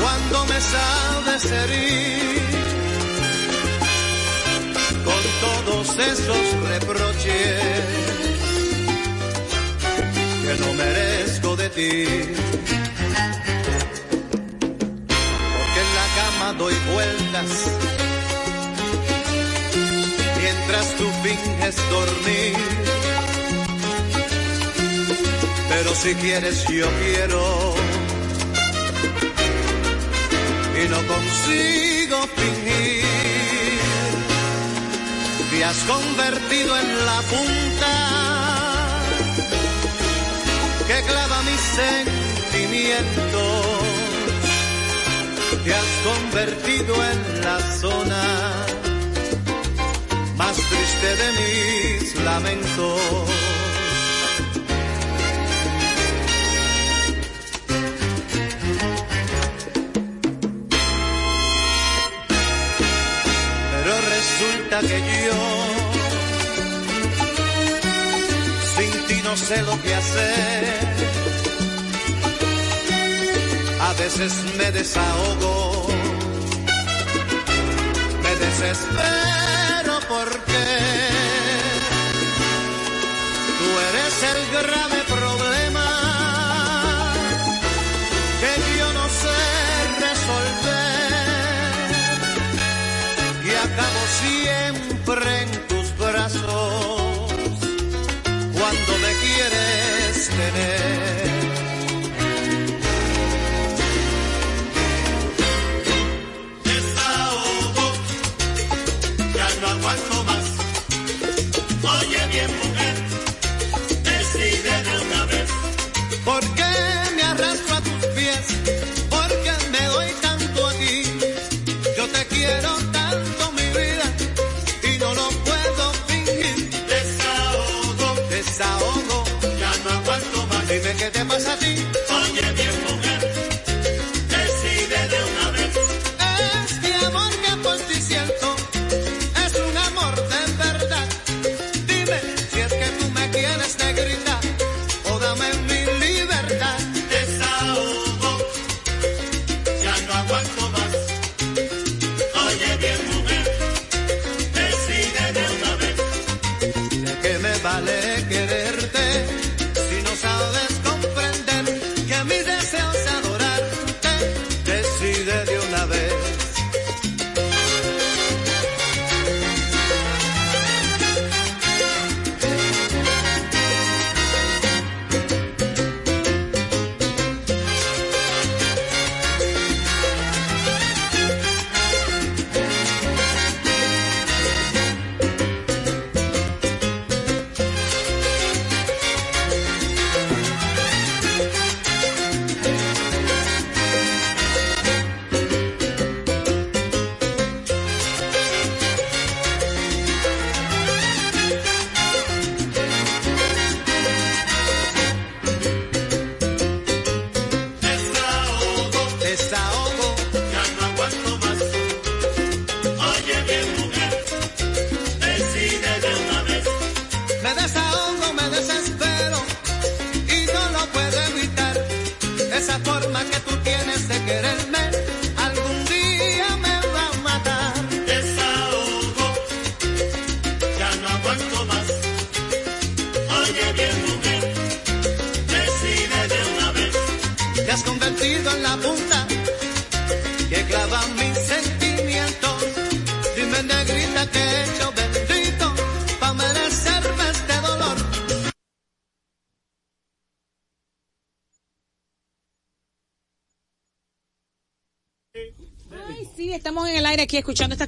G: cuando me sabes herir? con todos esos reproches ti. Porque en la cama doy vueltas mientras tú finges dormir. Pero si quieres yo quiero y no consigo fingir te has convertido en la punta que clava mis sentimientos. Te has convertido en la zona más triste de mis lamentos. Pero resulta que yo ti no sé lo que hacer. A veces me desahogo, me desespero porque tú eres el grave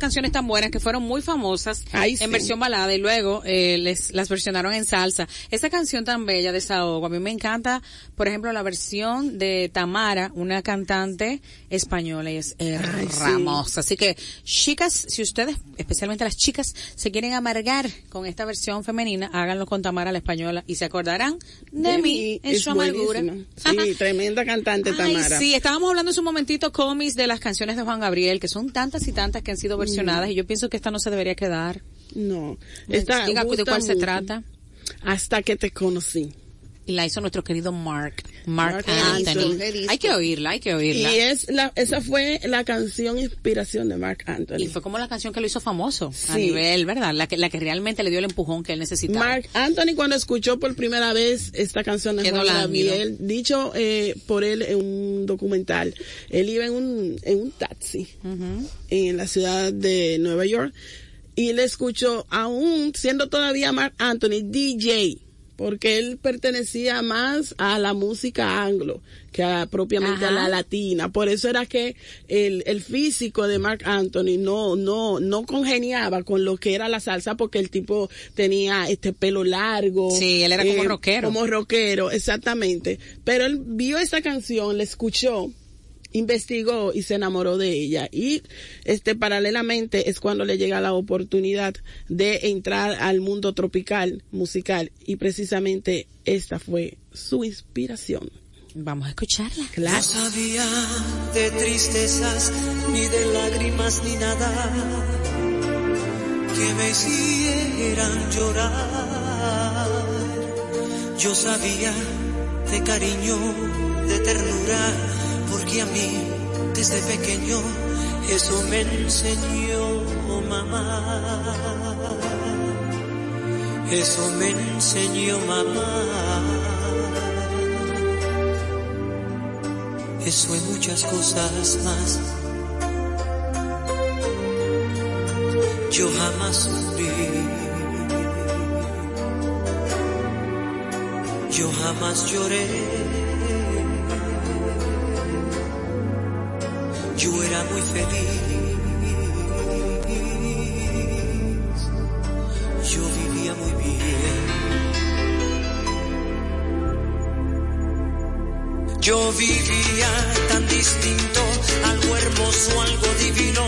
C: canciones tan buenas que fueron muy famosas
H: Ay,
C: en
H: sí.
C: versión balada y luego eh, les, las versionaron en salsa. Esa canción tan bella de Saogo, a mí me encanta, por ejemplo, la versión de Tamara, una cantante española y es hermosa. Así que, chicas, si ustedes, especialmente las chicas, se quieren amargar con esta versión femenina, háganlo con Tamara la española y se acordarán de, mí en su amargura.
H: Sí, tremenda cantante
C: Ay,
H: Tamara.
C: sí, estábamos hablando hace un momentito, comis, de las canciones de Juan Gabriel, que son tantas y tantas que han sido versionadas, y yo pienso que esta no se debería quedar.
H: No. Esta
C: diga de cuál se trata.
H: Hasta que te conocí.
C: Y la hizo nuestro querido Mark, Mark,
H: Mark
C: Anthony.
H: Anthony.
C: Hay que oírla, hay que oírla.
H: Y es la, esa fue la canción inspiración de Mark Anthony.
C: Y fue como la canción que lo hizo famoso a
H: Sí.
C: nivel, ¿verdad? La que, la que realmente le dio el empujón que él necesitaba.
H: Mark Anthony cuando escuchó por primera vez esta canción de
C: Quedó
H: Juan. Gabriel, dicho eh, por él en un documental, él iba en un, en un taxi en la ciudad de Nueva York y él escuchó aún siendo todavía Mark Anthony DJ porque él pertenecía más a la música anglo que a, propiamente
C: Ajá.
H: a la latina. Por eso era que el, el físico de Mark Anthony no, no, no congeniaba con lo que era la salsa porque el tipo tenía este pelo largo. eh,
C: Sí, él era como rockero.
H: Como rockero, exactamente. Pero él vio esa canción, la escuchó, investigó y se enamoró de ella. Y este paralelamente es cuando le llega la oportunidad de entrar al mundo tropical musical y precisamente esta fue su inspiración.
C: Vamos a escucharla.
L: No
H: Claro.
L: sabía de tristezas, ni de lágrimas, ni nada que me hicieran llorar. Yo sabía de cariño, de ternura, porque a mí desde pequeño eso me enseñó mamá. Eso me enseñó mamá. Eso y muchas cosas más. Yo jamás sufrí. Yo jamás lloré. Yo era muy feliz. Yo vivía muy bien. Yo vivía tan distinto, algo hermoso, algo divino,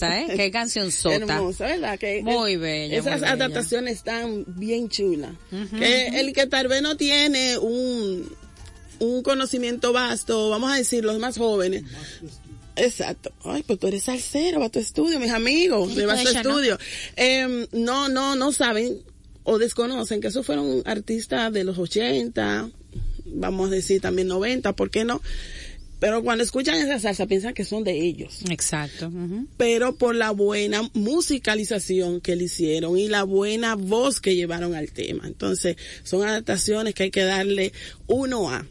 C: cancionaza, ¿eh? Qué canción sota.
H: Hermosa, ¿verdad? Que
C: Muy bella,
H: Esas
C: muy
H: adaptaciones están bien chulas. Que el que tal vez no tiene un, un conocimiento vasto, vamos a decir, los más jóvenes. Exacto. Ay, pues tú eres salsero, va a tu estudio, mis amigos, me va a tu
D: pues, ya no.
H: estudio. Em, no, no, no saben o desconocen que esos fueron artistas de los 80, vamos a decir también 90, ¿por qué no? Pero cuando escuchan esa salsa piensan que son de ellos
C: Exacto.
H: pero por la buena musicalización que le hicieron y la buena voz que llevaron al tema. Entonces, son adaptaciones que hay que darle uno a.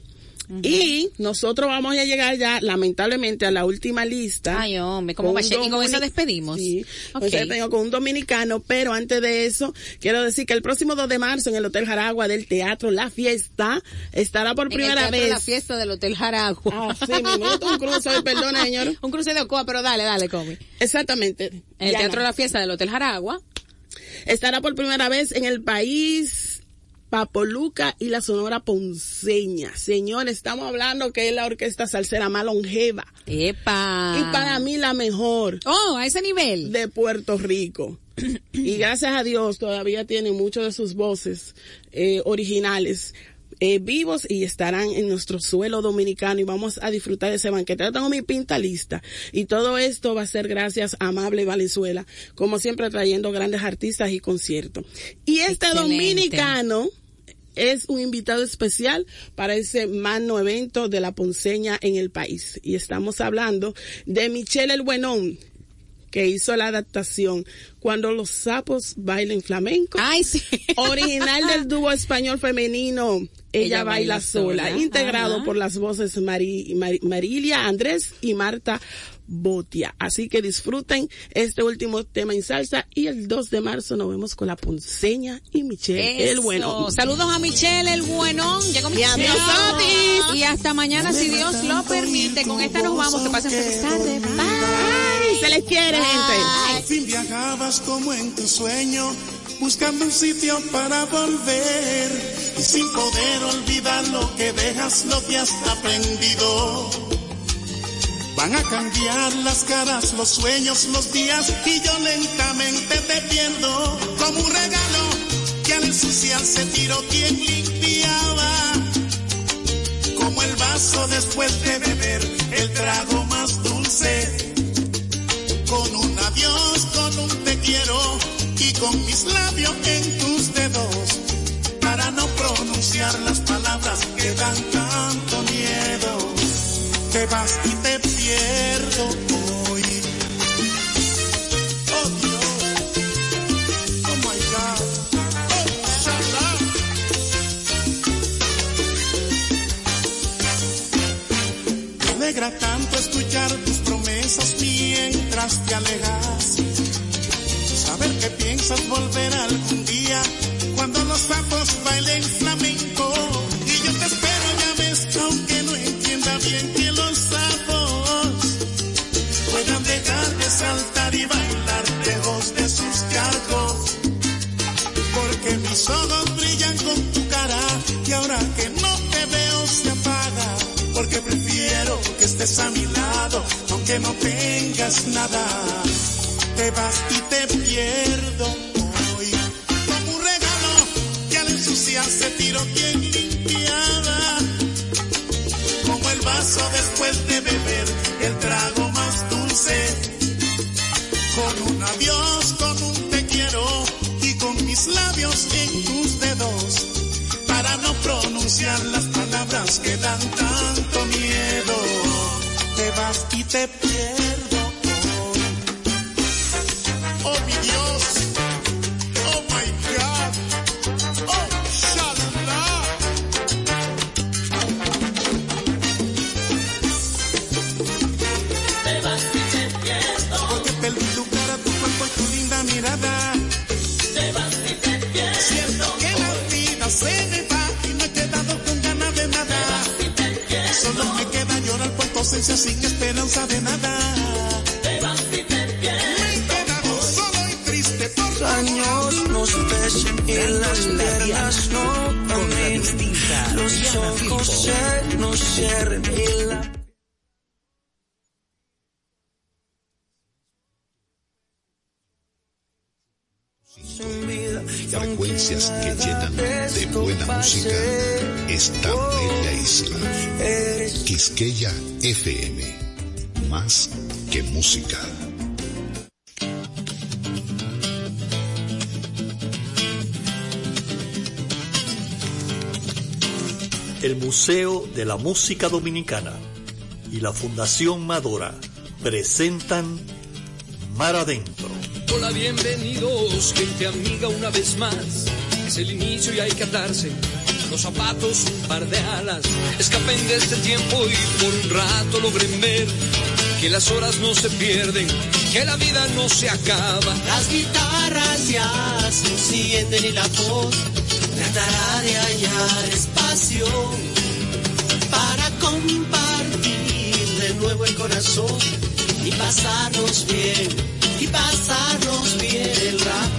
H: Y nosotros vamos a llegar ya, lamentablemente, a la última lista.
C: Ay, hombre, ¿cómo
H: Con?
C: Y con eso despedimos.
H: Sí,
C: Ok.
H: con eso tengo con un dominicano, pero antes de eso, quiero decir que el próximo 2 de marzo en el Hotel Jaragua del Teatro La Fiesta estará por
C: En el
H: primera
C: teatro
H: vez.
C: La fiesta del Hotel Jaragua.
H: Ah, sí, un cruce, perdona, señor.
C: Un cruce de Ocoa, pero dale, dale, Comi.
H: Exactamente.
C: En el. Teatro La Fiesta del Hotel Jaragua.
H: estará por primera vez en el país Papoluca y la Sonora Ponceña. Señor, estamos hablando que es la orquesta salsera más longeva
C: Epa.
H: y para mí la mejor
C: Oh, a ese nivel.
H: de Puerto Rico. y gracias a Dios todavía tiene muchas de sus voces eh, originales. eh, vivos y estarán en nuestro suelo dominicano y vamos a disfrutar de ese banquete. Yo tengo mi pinta lista y todo esto va a ser gracias a Amable Valenzuela, como siempre trayendo grandes artistas y conciertos. Y este
C: Excelente.
H: dominicano es un invitado especial para ese magno evento de la ponceña en el país. Y estamos hablando de Michelle El Buenón, que hizo la adaptación Cuando los sapos bailen flamenco.
C: Ay, sí.
H: Original del dúo español femenino Ella,
C: Ella
H: baila,
C: baila
H: sola,
C: sola.
H: integrado
C: Ajá.
H: por las voces Mari- Mari- Marilia Andrés y Marta Botia. Así que disfruten este último tema en salsa y el 2 de marzo nos vemos con la Ponceña y Michelle el
C: Eso.
H: bueno.
C: Saludos a Michelle, el buenón. Llegó
H: Y
C: Michelle.
H: Otis.
C: Y hasta mañana, si Dios lo permite. Con esta nos vamos. Que pasen feliz tarde. Bye.
H: Ay, se les quiere, gente.
I: Al fin viajabas como en tu sueño, buscando un sitio para volver y sin poder olvidar lo que dejas, lo que has aprendido. Van a cambiar las caras, los sueños, los días y yo lentamente te pierdo como un regalo que al ensuciar se tiró quien limpiaba. Como el vaso después de beber el trago más dulce con un adiós, con un te quiero y con mis labios en tus dedos para no pronunciar las palabras que dan tanto. Te vas y te pierdo hoy. Oh Dios. Oh my God. Oh, Shalá. Me alegra tanto escuchar tus promesas mientras te alejas. Saber que piensas volver algún día cuando los sapos bailen flamenco. Y yo te espero, ya ves, aunque no entienda bien que los sapos puedan dejar de saltar y bailar lejos de sus cargos. Porque mis ojos brillan con tu cara y ahora que no te veo se apaga. Porque prefiero que estés a mi lado, aunque no tengas nada. Te vas y te pierdo hoy. Como un regalo que al ensuciarse tiro quien después de beber el trago más dulce con un adiós, con un te quiero y con mis labios en tus dedos para no pronunciar las palabras que dan tanto miedo. Te vas y te pierdo. Oh mi Dios, esperanza de nada. Te
L: años nos y las piernas no. Los ojos se nos cierran y la...
A: frecuencias que llenan de buena música esta bella isla. Quisqueya FM más que música.
M: El Museo de la Música Dominicana y la Fundación Madora presentan Mar Adentro.
N: Hola, bienvenidos, gente amiga, una vez más. Es el inicio y hay que atarse los zapatos, un par de alas. Escapen de este tiempo y por un rato logren ver que las horas no se pierden, que la vida no se acaba.
O: Las guitarras ya se encienden y la voz tratará de hallar espacio para compartir de nuevo el corazón y pasarnos bien, y pasarnos bien el rato.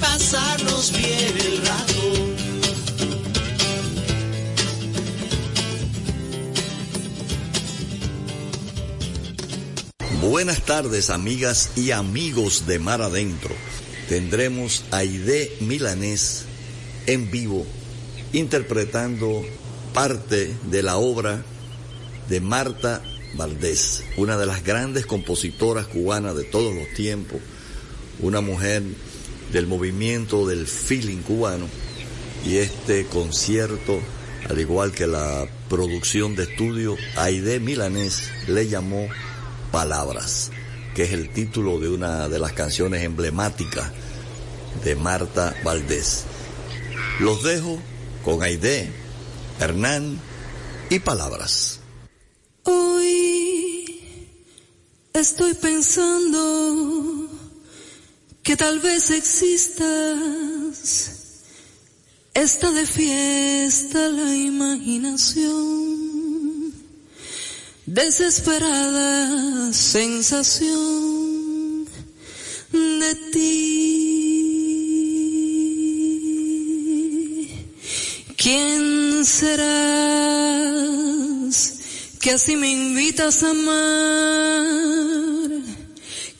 O: pasarnos bien el rato.
M: Buenas tardes, amigas y amigos de Mar Adentro. Tendremos a Aide Milanés en vivo interpretando parte de la obra de Marta Valdés, una de las grandes compositoras cubanas de todos los tiempos, una mujer del movimiento del feeling cubano y este concierto, al igual que la producción de estudio, Aide Milanés le llamó Palabras, que es el título de una de las canciones emblemáticas de Marta Valdés. Los dejo con Aide, Hernán y Palabras.
P: Hoy estoy pensando que tal vez existas. Está de fiesta la imaginación, desesperada sensación de ti. ¿Quién serás que así me invitas a amar?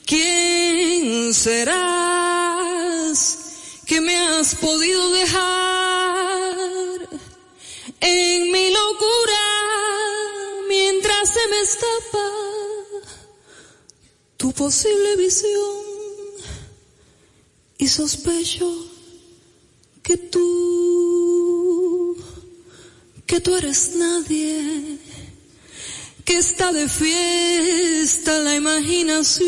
P: ¿Quién serás que me has podido dejar en mi locura mientras se me escapa tu posible visión y sospecho que tú, que tú eres nadie, que está de fiesta la imaginación.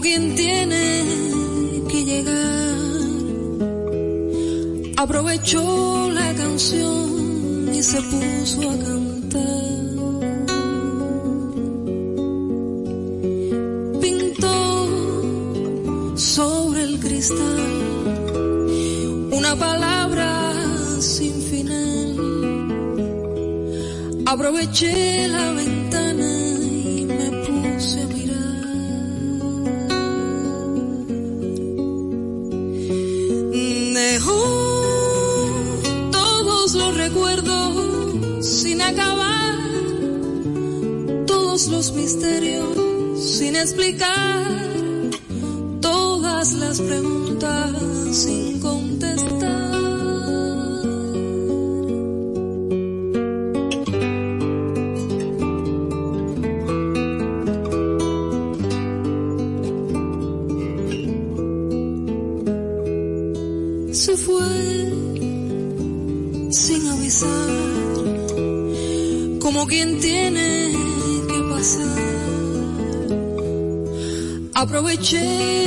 P: Quien tiene que llegar. Aprovechó la canción y se puso a cantar. Pintó sobre el cristal una palabra sin final. Aproveché la ventana sin explicar, todas las preguntas Aproveché